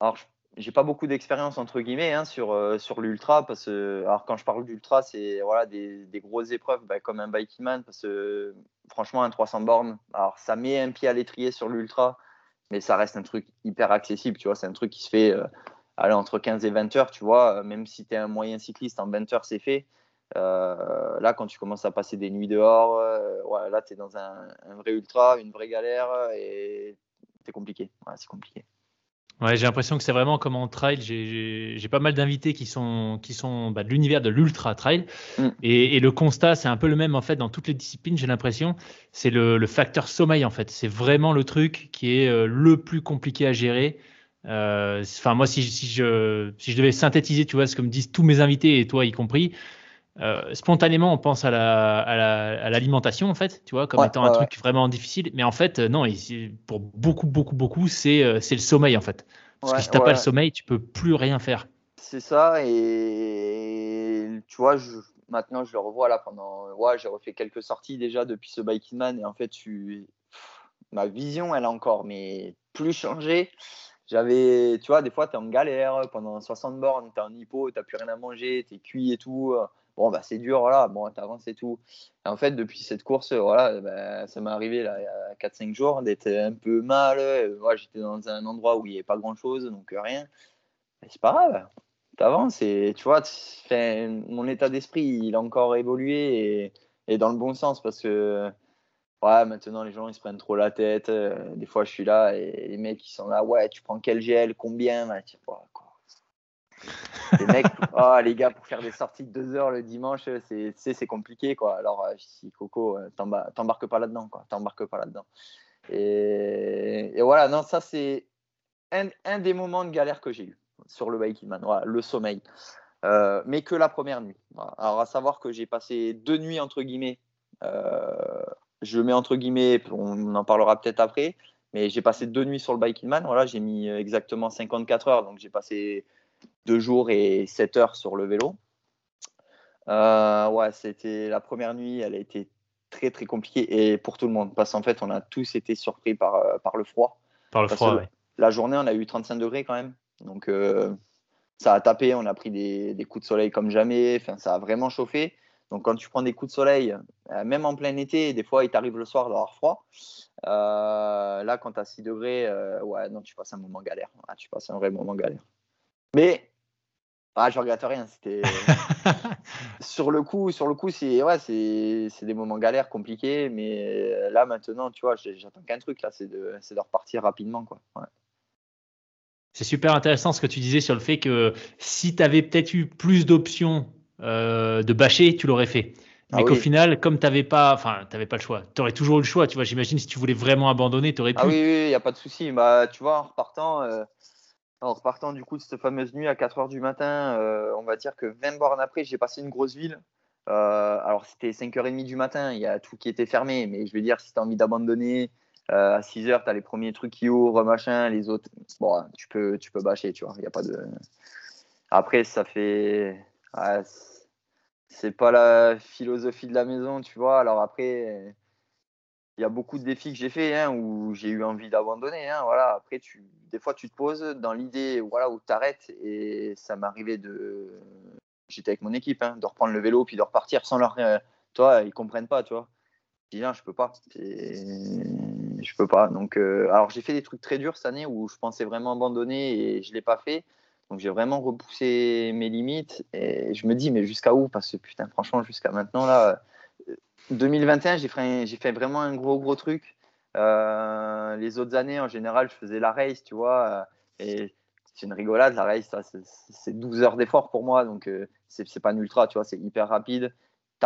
Alors, j'ai pas beaucoup d'expérience, entre guillemets, hein, sur, euh, sur l'ultra, parce que, alors, quand je parle d'ultra, c'est voilà, des, des, grosses épreuves, bah, comme un man parce que, franchement, un 300 bornes, alors, ça met un pied à l'étrier sur l'ultra, mais ça reste un truc hyper accessible, tu vois, c'est un truc qui se fait. Euh, allez, entre 15 et 20 heures, tu vois, euh, même si tu es un moyen cycliste, en 20 heures, c'est fait. Euh, là, quand tu commences à passer des nuits dehors, euh, là, tu es dans un, vrai ultra, une vraie galère et c'est compliqué. c'est compliqué. Ouais, j'ai l'impression que c'est vraiment comme en trail. J'ai pas mal d'invités qui sont, qui sont bah, de l'univers de l'ultra trail. Mm. Et, le constat, c'est un peu le même en fait dans toutes les disciplines, j'ai l'impression. C'est le, le, facteur sommeil en fait. C'est vraiment le truc qui est le plus compliqué à gérer. Euh, enfin, moi, si, si, je, si je devais synthétiser, tu vois, ce que me disent tous mes invités et toi y compris, euh, spontanément, on pense à l'alimentation, la, à en fait, tu vois, comme étant un truc vraiment difficile. Mais en fait, non, pour beaucoup, beaucoup, beaucoup, c'est euh, le sommeil, en fait. Parce que si tu n'as pas le sommeil, tu peux plus rien faire. C'est ça, et tu vois, je, maintenant, je le revois là pendant. Ouais, j'ai refait quelques sorties déjà depuis ce Biking Man, et en fait, tu... ma vision, elle a encore, mais plus changé. J'avais, tu vois, des fois, tu es en galère pendant 60 bornes, tu es en hypo, tu plus rien à manger, tu es cuit et tout. Bon, bah, c'est dur, voilà, bon, tu avances et tout. Et en fait, depuis cette course, voilà, bah, ça m'est arrivé là, il y a 4-5 jours d'être un peu mal. J'étais dans un endroit où il n'y avait pas grand chose, donc rien. C'est pas grave. t'avances et tu vois, mon état d'esprit, il a encore évolué et, dans le bon sens parce que ouais, maintenant les gens ils se prennent trop la tête. Euh, des fois, je suis là et les mecs ils sont là, ouais, tu prends quel gel, combien quoi. Les mecs, oh, les gars, pour faire des sorties de deux heures le dimanche, c'est compliqué quoi. Alors, si Coco, euh, t'embarques pas là-dedans, quoi. T'embarques pas là-dedans. Et, et, voilà, non, ça c'est un, un, des moments de galère que j'ai eu sur le Biking Man, le sommeil. Euh, mais que la première nuit. Alors, à savoir que j'ai passé deux nuits, entre guillemets. Euh, je mets entre guillemets, on en parlera peut-être après, mais j'ai passé deux nuits sur le Biking Man. Voilà, j'ai mis exactement 54 heures, donc j'ai passé deux jours et 7 heures sur le vélo. Euh, ouais, c'était la première nuit, elle a été très très compliquée et pour tout le monde parce qu'en fait, on a tous été surpris par, par le froid. Par le froid. La journée, on a eu 35 degrés quand même. Donc, euh, ça a tapé, on a pris des, coups de soleil comme jamais, enfin, ça a vraiment chauffé. Donc, quand tu prends des coups de soleil, euh, même en plein été, des fois, il t'arrive le soir d'avoir froid. Euh, là, quand tu as 6 degrés, ouais, non, tu passes un moment galère. tu passes un vrai moment galère. Mais, ah, je regrette rien. C'était sur le coup, sur le coup, c'est ouais, c'est des moments galères, compliqués. Mais là, maintenant, tu vois, j'attends qu'un truc là, c'est de, de repartir rapidement, quoi. Ouais. C'est super intéressant ce que tu disais sur le fait que si tu avais peut-être eu plus d'options euh, de bâcher, tu l'aurais fait. Mais ah qu'au final, comme tu n'avais pas, enfin, tu pas le choix. Tu aurais toujours eu le choix. Tu vois, j'imagine si tu voulais vraiment abandonner, tu aurais ah pu. Ah oui, il n'y a pas de souci. Bah, tu vois, en repartant, euh, en repartant du coup de cette fameuse nuit à 4 h du matin, euh, on va dire que 20 bornes après, j'ai passé une grosse ville. alors, c'était 5h30 du matin. Il y a tout qui était fermé. Mais je veux dire, si tu as envie d'abandonner, à 6 heures, tu as les premiers trucs qui ouvrent, machin, les autres, bon, tu peux, tu peux bâcher, tu vois. Il a pas de. Après, ça fait. C'est pas la philosophie de la maison, tu vois. Alors après, il y a beaucoup de défis que j'ai fait hein, où j'ai eu envie d'abandonner. Hein, voilà. Après, tu, des fois, tu te poses dans l'idée voilà, où tu arrêtes. Et ça m'arrivait de. J'étais avec mon équipe, hein, de reprendre le vélo puis de repartir sans leur. toi, ils comprennent pas, tu vois. Je dis, je peux pas je peux pas. Donc, euh, alors j'ai fait des trucs très durs cette année où je pensais vraiment abandonner et je l'ai pas fait. Donc j'ai vraiment repoussé mes limites et je me dis mais jusqu'à où? Parce que putain franchement jusqu'à maintenant là, 2021 j'ai fait j'ai fait vraiment un gros gros truc. Euh, les autres années en général je faisais la race tu vois et c'est une rigolade la race c'est 12 heures d'effort pour moi donc euh, c'est pas un ultra tu vois c'est hyper rapide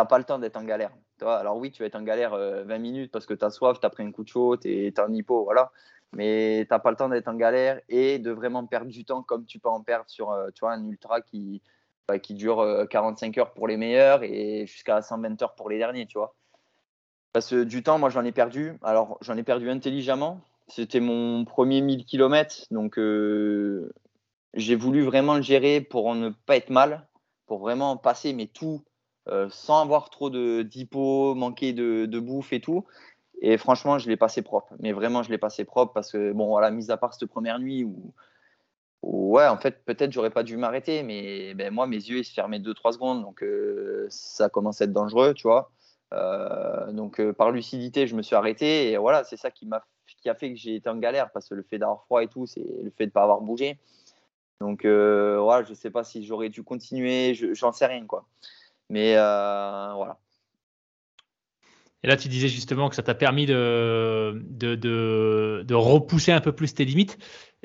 pas le temps d'être en galère. Alors oui, tu vas être en galère 20 euh, minutes parce que tu as soif, tu as pris un coup de chaud, tu es, en hypo, voilà. Mais tu pas le temps d'être en galère et de vraiment perdre du temps comme tu peux en perdre sur euh, tu vois, un ultra qui, bah, qui dure 45 euh, heures pour les meilleurs et jusqu'à 120 heures pour les derniers, tu vois. Parce que du temps, moi, j'en ai perdu. Alors, j'en ai perdu intelligemment. C'était mon premier 1000 km. Donc, j'ai voulu vraiment le gérer pour ne pas être mal, pour vraiment passer mais tout sans avoir trop d'hypo, manquer de, de, bouffe et tout. Et franchement, je l'ai passé propre. Mais vraiment, je l'ai passé propre parce que, bon, voilà, mis à part cette première nuit où, ouais, en fait, peut-être j'aurais pas dû m'arrêter, mais ben, moi, mes yeux, ils se fermaient 2-3 secondes. Donc, euh, ça commence à être dangereux, tu vois. Euh, donc, par lucidité, je me suis arrêté. Et voilà, c'est ça qui, m'a, qui a fait que j'ai été en galère parce que le fait d'avoir froid et tout, c'est le fait de pas avoir bougé. Donc, voilà, je sais pas si j'aurais dû continuer, j'en sais rien, quoi. Mais euh, voilà. Et là, tu disais justement que ça t'a permis de, de, de, repousser un peu plus tes limites.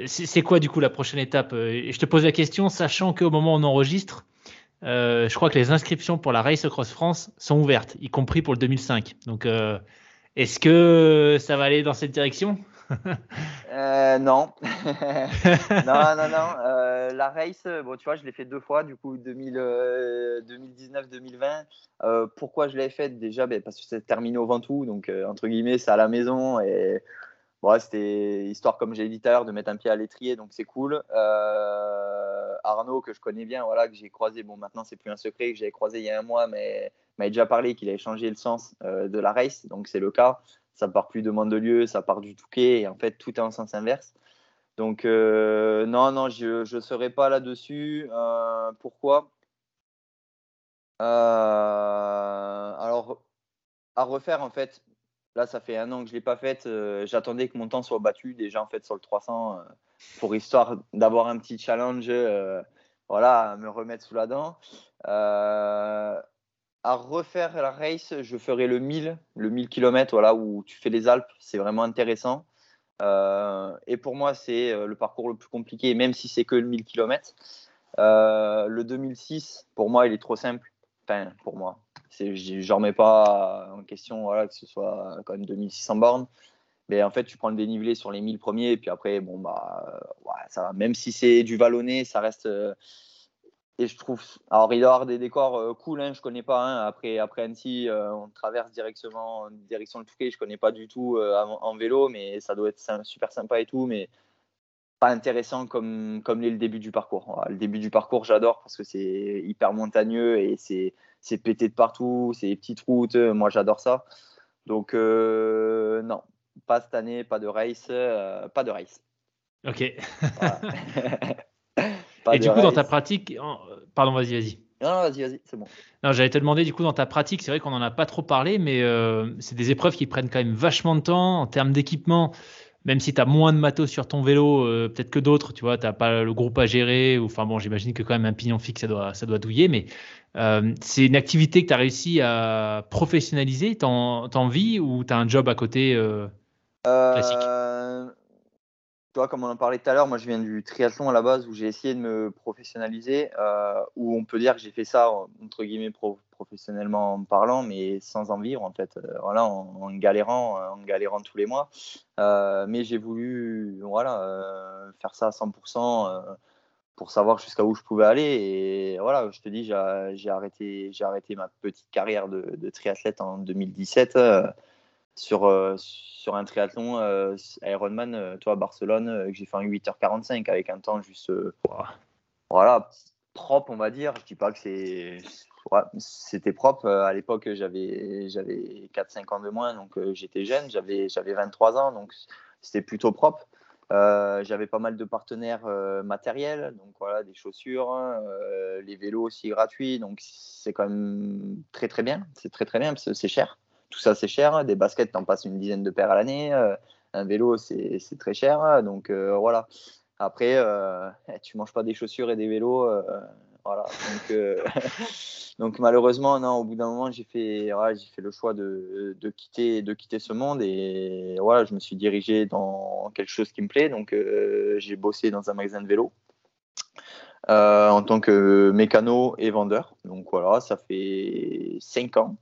C'est quoi du coup la prochaine étape? Et Je te pose la question, sachant qu'au moment où on enregistre, euh, je crois que les inscriptions pour la Race Across France sont ouvertes, y compris pour le 2005. Donc, euh, est-ce que ça va aller dans cette direction? Euh, non. non, non, non. Euh, la race, bon, tu vois, je l'ai fait deux fois, du coup, 2019-2020. Euh, pourquoi je l'ai faite déjà ben, Parce que c'est terminé au Ventoux, donc entre guillemets, c'est à la maison. Et bon, c'était histoire, comme j'ai dit tout à l'heure, de mettre un pied à l'étrier, donc c'est cool. Arnaud, que je connais bien, voilà, que j'ai croisé, bon, maintenant, c'est plus un secret, que j'avais croisé il y a un mois, mais m'avait déjà parlé qu'il avait changé le sens de la race, donc c'est le cas ça part plus de lieu, ça part du Touquet, et en fait, tout est en sens inverse. Donc, euh, non, non, je ne serai pas là-dessus. Euh, pourquoi? Euh, Alors, à refaire, en fait, là, ça fait un an que je ne l'ai pas faite. J'attendais que mon temps soit battu déjà, en fait, sur le 300, pour histoire d'avoir un petit challenge. voilà, me remettre sous la dent. À refaire la race, je ferai le 1000, le 1000 km, voilà, où tu fais les Alpes, c'est vraiment intéressant. et pour moi, c'est le parcours le plus compliqué, même si c'est que le 1000 km. le 2006, pour moi, il est trop simple. Enfin, pour moi, je ne remets pas en question voilà, que ce soit quand même 2600 bornes. Mais en fait, tu prends le dénivelé sur les 1000 premiers, et puis après, bon, bah, ouais, ça Même si c'est du vallonné, ça reste. Euh, et je trouve. Alors, il doit y avoir des décors euh, cool, hein, je connais pas. Hein. Après, après Annecy, euh, on traverse directement direction le Touquet, je connais pas du tout en, vélo, mais ça doit être super sympa et tout. Mais pas intéressant comme, comme le début du parcours. le début du parcours, j'adore parce que c'est hyper montagneux et c'est pété de partout, c'est des petites routes. Moi, j'adore ça. Donc, non, pas cette année, pas de race, euh, pas de race. Ok. Et du coup, dans ta pratique, pardon, vas-y, vas-y. Non, vas-y, vas-y, c'est bon. Non, j'allais te demander, du coup, dans ta pratique, c'est vrai qu'on n'en a pas trop parlé, mais euh, c'est des épreuves qui prennent quand même vachement de temps en termes d'équipement. Même si tu as moins de matos sur ton vélo, euh, peut-être que d'autres, tu vois, tu n'as pas le groupe à gérer. Ou, enfin bon, j'imagine que quand même un pignon fixe, ça doit, ça doit douiller. Mais c'est une activité que tu as réussi à professionnaliser. T'en, en vis ou tu as un job à côté euh, tu vois, comme on en parlait tout à l'heure, moi je viens du triathlon à la base où j'ai essayé de me professionnaliser, euh, où on peut dire que j'ai fait ça entre guillemets professionnellement en parlant, mais sans en vivre en fait, euh, voilà, en, galérant, en galérant tous les mois. mais j'ai voulu, voilà, faire ça à 100% pour savoir jusqu'à où je pouvais aller. Et voilà, je te dis, j'ai arrêté, arrêté ma petite carrière de triathlète en 2017 sur, euh, sur un triathlon euh, Ironman, euh, toi, à Barcelone, que j'ai fait en 8h45 avec un temps juste. voilà, propre, on va dire. Je dis pas que c'est. c'était propre. À l'époque, j'avais, j'avais 4-5 ans de moins, donc j'étais jeune, j'avais, j'avais 23 ans, donc c'était plutôt propre. j'avais pas mal de partenaires matériels, donc voilà, des chaussures, hein, les vélos aussi gratuits, donc c'est quand même très très bien. C'est très très bien parce que c'est cher tout ça c'est cher. Des baskets, t'en passes une dizaine de paires à l'année. Euh, un vélo, c'est très cher. Donc euh, voilà. Après, euh, tu manges pas des chaussures et des vélos. voilà. Donc, malheureusement, non, au bout d'un moment, j'ai fait, j'ai fait le choix de, de, quitter, de quitter ce monde et voilà, je me suis dirigé dans quelque chose qui me plaît. Donc j'ai bossé dans un magasin de vélo. en tant que mécano et vendeur. Donc voilà, ça fait 5 ans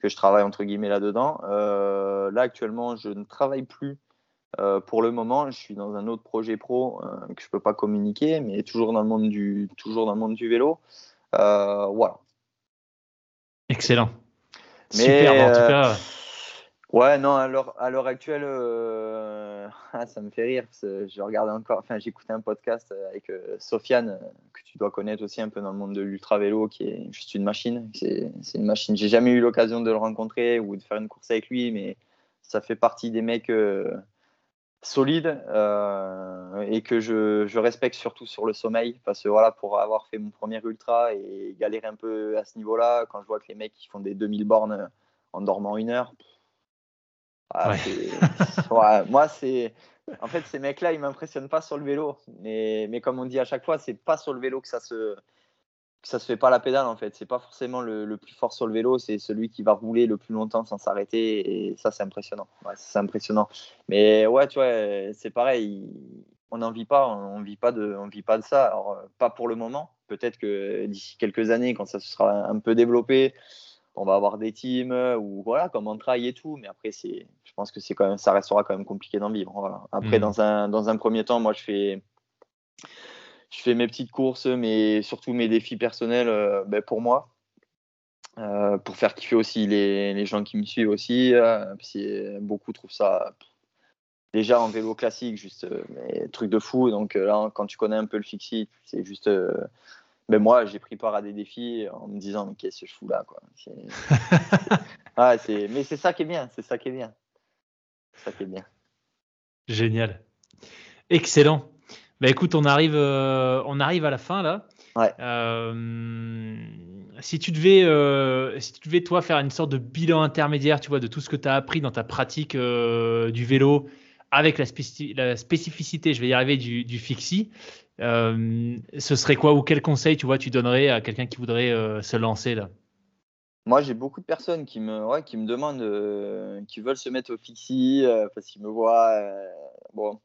que je travaille entre guillemets là-dedans. Euh, là, actuellement, je ne travaille plus euh, pour le moment. Je suis dans un autre projet pro euh, que je ne peux pas communiquer, mais toujours dans le monde du, toujours dans le monde du vélo. voilà. Excellent. Super, en tout cas. Ouais, non, à l'heure actuelle, euh, ah, ça me fait rire. je regarde encore, enfin, j'écoutais un podcast avec euh, Sofiane, euh, que tu dois connaître aussi un peu dans le monde de l'ultra vélo, qui est juste une machine. C'est une machine. J'ai jamais eu l'occasion de le rencontrer ou de faire une course avec lui, mais ça fait partie des mecs solides et que je, je, respecte surtout sur le sommeil. Parce que voilà, pour avoir fait mon premier ultra et galérer un peu à ce niveau-là, quand je vois que les mecs qui font des 2000 bornes en dormant une heure, moi, c'est. En fait, ces mecs-là, ils m'impressionnent pas sur le vélo. Mais, mais comme on dit à chaque fois, c'est pas sur le vélo que ça se que ça se fait pas la pédale en fait. C'est pas forcément le, le, plus fort sur le vélo, c'est celui qui va rouler le plus longtemps sans s'arrêter. Et ça, c'est impressionnant. Ouais, c'est impressionnant. Mais ouais, tu vois, c'est pareil. On n'en vit pas, on vit pas de, on vit pas de ça. Alors, pas pour le moment. Peut-être que d'ici quelques années, quand ça se sera un peu développé, on va avoir des teams euh, ou voilà comme on travaille et tout mais après c'est je pense que c'est quand même ça restera quand même compliqué d'en vivre voilà. après mm. dans un dans un premier temps moi je fais je fais mes petites courses mais surtout mes défis personnels euh, ben, pour moi euh, pour faire kiffer aussi les, les, gens qui me suivent aussi beaucoup trouvent ça déjà en vélo classique juste mais truc de fou donc là quand tu connais un peu le fixie c'est juste mais moi, j'ai pris part à des défis en me disant, mais qu'est-ce que je fous là quoi. mais c'est ça qui est bien, c'est ça qui est bien. ça qui est bien. Génial. Excellent. Bah écoute, on arrive, euh, on arrive à la fin là. Ouais. Euh, si tu devais, euh, si tu devais toi faire une sorte de bilan intermédiaire, tu vois, de tout ce que tu as appris dans ta pratique du vélo avec la, spécificité, je vais y arriver, du, du fixie, euh, ce serait quoi ou quel conseil tu vois tu donnerais à quelqu'un qui voudrait euh, se lancer là? Moi, j'ai beaucoup de personnes qui me, ouais, qui me demandent, euh, qui veulent se mettre au fixie parce qu'ils me voient. bon,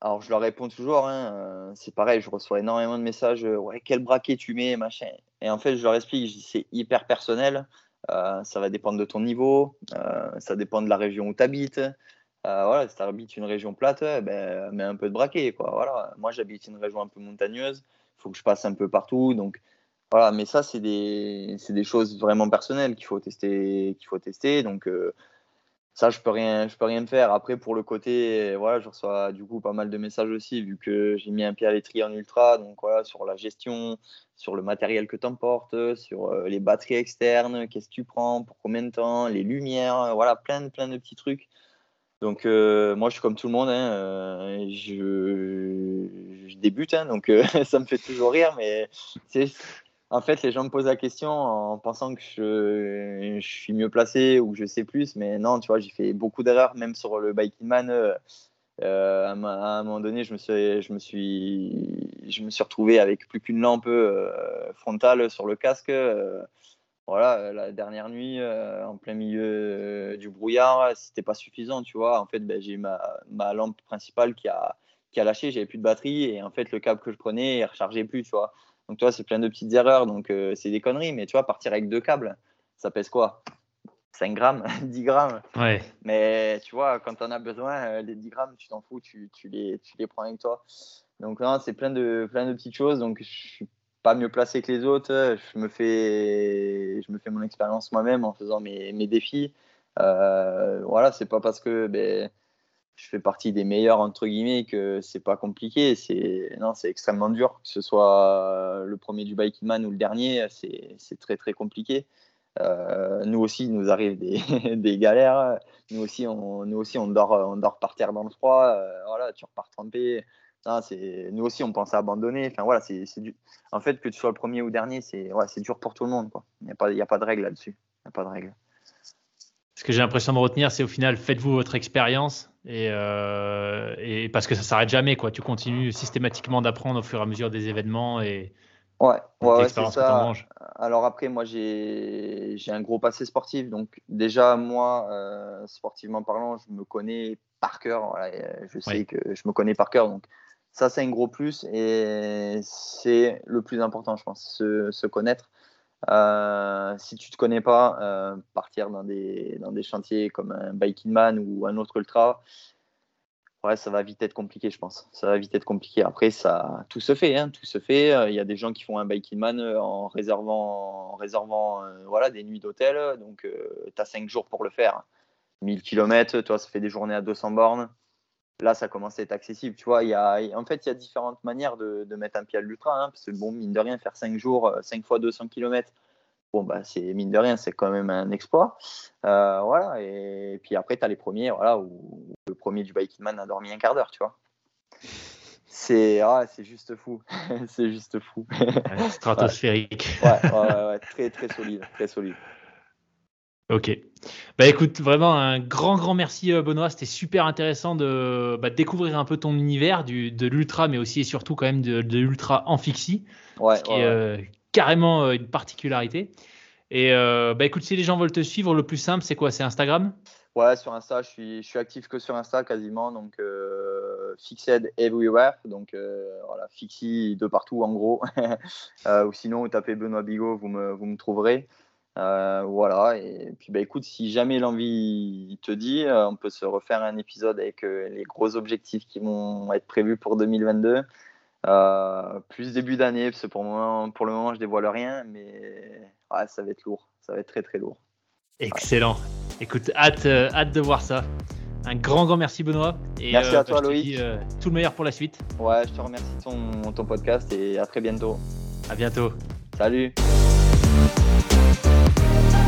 alors je leur réponds toujours. Hein, c'est pareil, je reçois énormément de messages. ouais, quel braquet tu mets, machin. Et en fait, je leur explique, c'est hyper personnel. ça va dépendre de ton niveau, ça dépend de la région où tu habites. Euh, voilà, si tu habites une région plate, ben, mets un peu de braquet. Quoi. Voilà. Moi, j'habite une région un peu montagneuse. Il faut que je passe un peu partout. Donc, voilà. Mais ça, c'est des, des, choses vraiment personnelles qu'il faut tester. Faut tester. Donc, euh, ça, je peux peux rien faire. Après, pour le côté, voilà, je reçois du coup pas mal de messages aussi, vu que j'ai mis un pied à l'étrier en ultra. Donc, voilà, sur la gestion, sur le matériel que tu emportes, sur euh, les batteries externes, qu'est-ce que tu prends, pour combien de temps, les lumières, voilà, plein, plein de petits trucs donc euh, moi je suis comme tout le monde, hein, euh, je, débute, hein, donc euh, ça me fait toujours rire, mais en fait les gens me posent la question en pensant que je, suis mieux placé ou je sais plus, mais non, tu vois, j'ai fait beaucoup d'erreurs, même sur le Biking Man. À, un moment donné, je me suis, je me suis, je me suis retrouvé avec plus qu'une lampe frontale sur le casque voilà, euh, la dernière nuit, euh, en plein milieu euh, du brouillard, c'était pas suffisant, tu vois. En fait, ben, j'ai ma, ma, lampe principale qui a, qui a lâché, j'avais plus de batterie, et en fait, le câble que je prenais, il rechargeait plus, tu vois. Donc, toi, c'est plein de petites erreurs, donc c'est des conneries, mais tu vois, partir avec deux câbles, ça pèse quoi? 5 grammes, 10 grammes. Ouais. Mais tu vois, quand tu en as besoin, les 10 grammes, tu t'en fous, tu, tu, les, tu les prends avec toi. Donc, non, c'est plein de, plein de petites choses. Donc, je suis pas mieux placé que les autres. Je me fais, je me fais mon expérience moi-même en faisant mes, mes défis. Euh, voilà, c'est pas parce que ben, je fais partie des meilleurs entre guillemets que c'est pas compliqué. C'est non, c'est extrêmement dur. Que ce soit le premier du Biking Man ou le dernier, c'est très très compliqué. Euh, nous aussi, il nous arrive des, des, galères. Nous aussi, on, nous aussi, on dort, on dort par terre dans le froid. Euh, voilà, tu repars trempé c'est nous aussi on pense à abandonner. Enfin voilà, c'est du... en fait que tu sois le premier ou dernier, c'est ouais, c'est dur pour tout le monde quoi. Il n'y a pas il a pas de règle là-dessus. Il a pas de règle. Ce que j'ai l'impression de retenir, c'est au final faites-vous votre expérience et, euh, et, parce que ça s'arrête jamais quoi. Tu continues systématiquement d'apprendre au fur et à mesure des événements et Ouais, ouais, c'est ça. Alors après, moi, j'ai un gros passé sportif. Donc déjà, moi, euh, sportivement parlant, je me connais par cœur. Voilà, je sais que je me connais par cœur. Donc ça, c'est un gros plus et c'est le plus important, je pense, se, connaître. Euh, si tu te connais pas, euh, partir dans des, dans des chantiers comme un Biking Man ou un autre ultra, ouais, ça va vite être compliqué, je pense. Ça va vite être compliqué. Après, ça, tout se fait, hein, tout se fait. Il y a des gens qui font un Biking Man en réservant, réservant euh, voilà, des nuits d'hôtel. Donc, tu as 5 jours pour le faire. 1000 km, toi, ça fait des journées à 200 bornes là, ça commence à être accessible. Tu vois, il y a, en fait, il y a différentes manières de, mettre un pied à l'ultra. Hein, parce que, bon, mine de rien, faire 5 jours, 5 euh, fois 200 km, bon, bah, c'est mine de rien, c'est quand même un exploit. Euh, voilà, et, puis après, tu as les premiers, voilà, où, le premier du Biking Man a dormi un quart d'heure, tu vois. C'est ah, juste fou. c'est juste fou. Stratosphérique. ouais, ouais, ouais, très, très solide. Très solide. Ok. Bah écoute, vraiment un grand, grand merci euh, Benoît. C'était super intéressant de bah, découvrir un peu ton univers du, de l'ultra, mais aussi et surtout quand même de, l'ultra en fixie. Ouais, ce qui est euh, carrément euh, une particularité. Et bah écoute, si les gens veulent te suivre, le plus simple, c'est quoi? C'est Instagram? Ouais, sur Insta, je suis, je suis actif que sur Insta quasiment. Donc, Fixed Everywhere. Donc, voilà, Fixie de partout en gros. ou sinon, vous tapez Benoît Bigot, vous me, vous me trouverez. Euh, voilà, et puis bah, écoute, si jamais l'envie te dit, euh, on peut se refaire un épisode avec euh, les gros objectifs qui vont être prévus pour 2022. plus début d'année, parce que pour, moi, pour le moment, je dévoile rien, mais ouais, ça va être lourd, ça va être très très lourd. Excellent. Écoute, hâte, hâte de voir ça. Un grand, grand merci Benoît. Et, merci à toi bah, Loïc. tout le meilleur pour la suite. Ouais, je te remercie ton, ton podcast et à très bientôt. À bientôt. Salut. Thank you.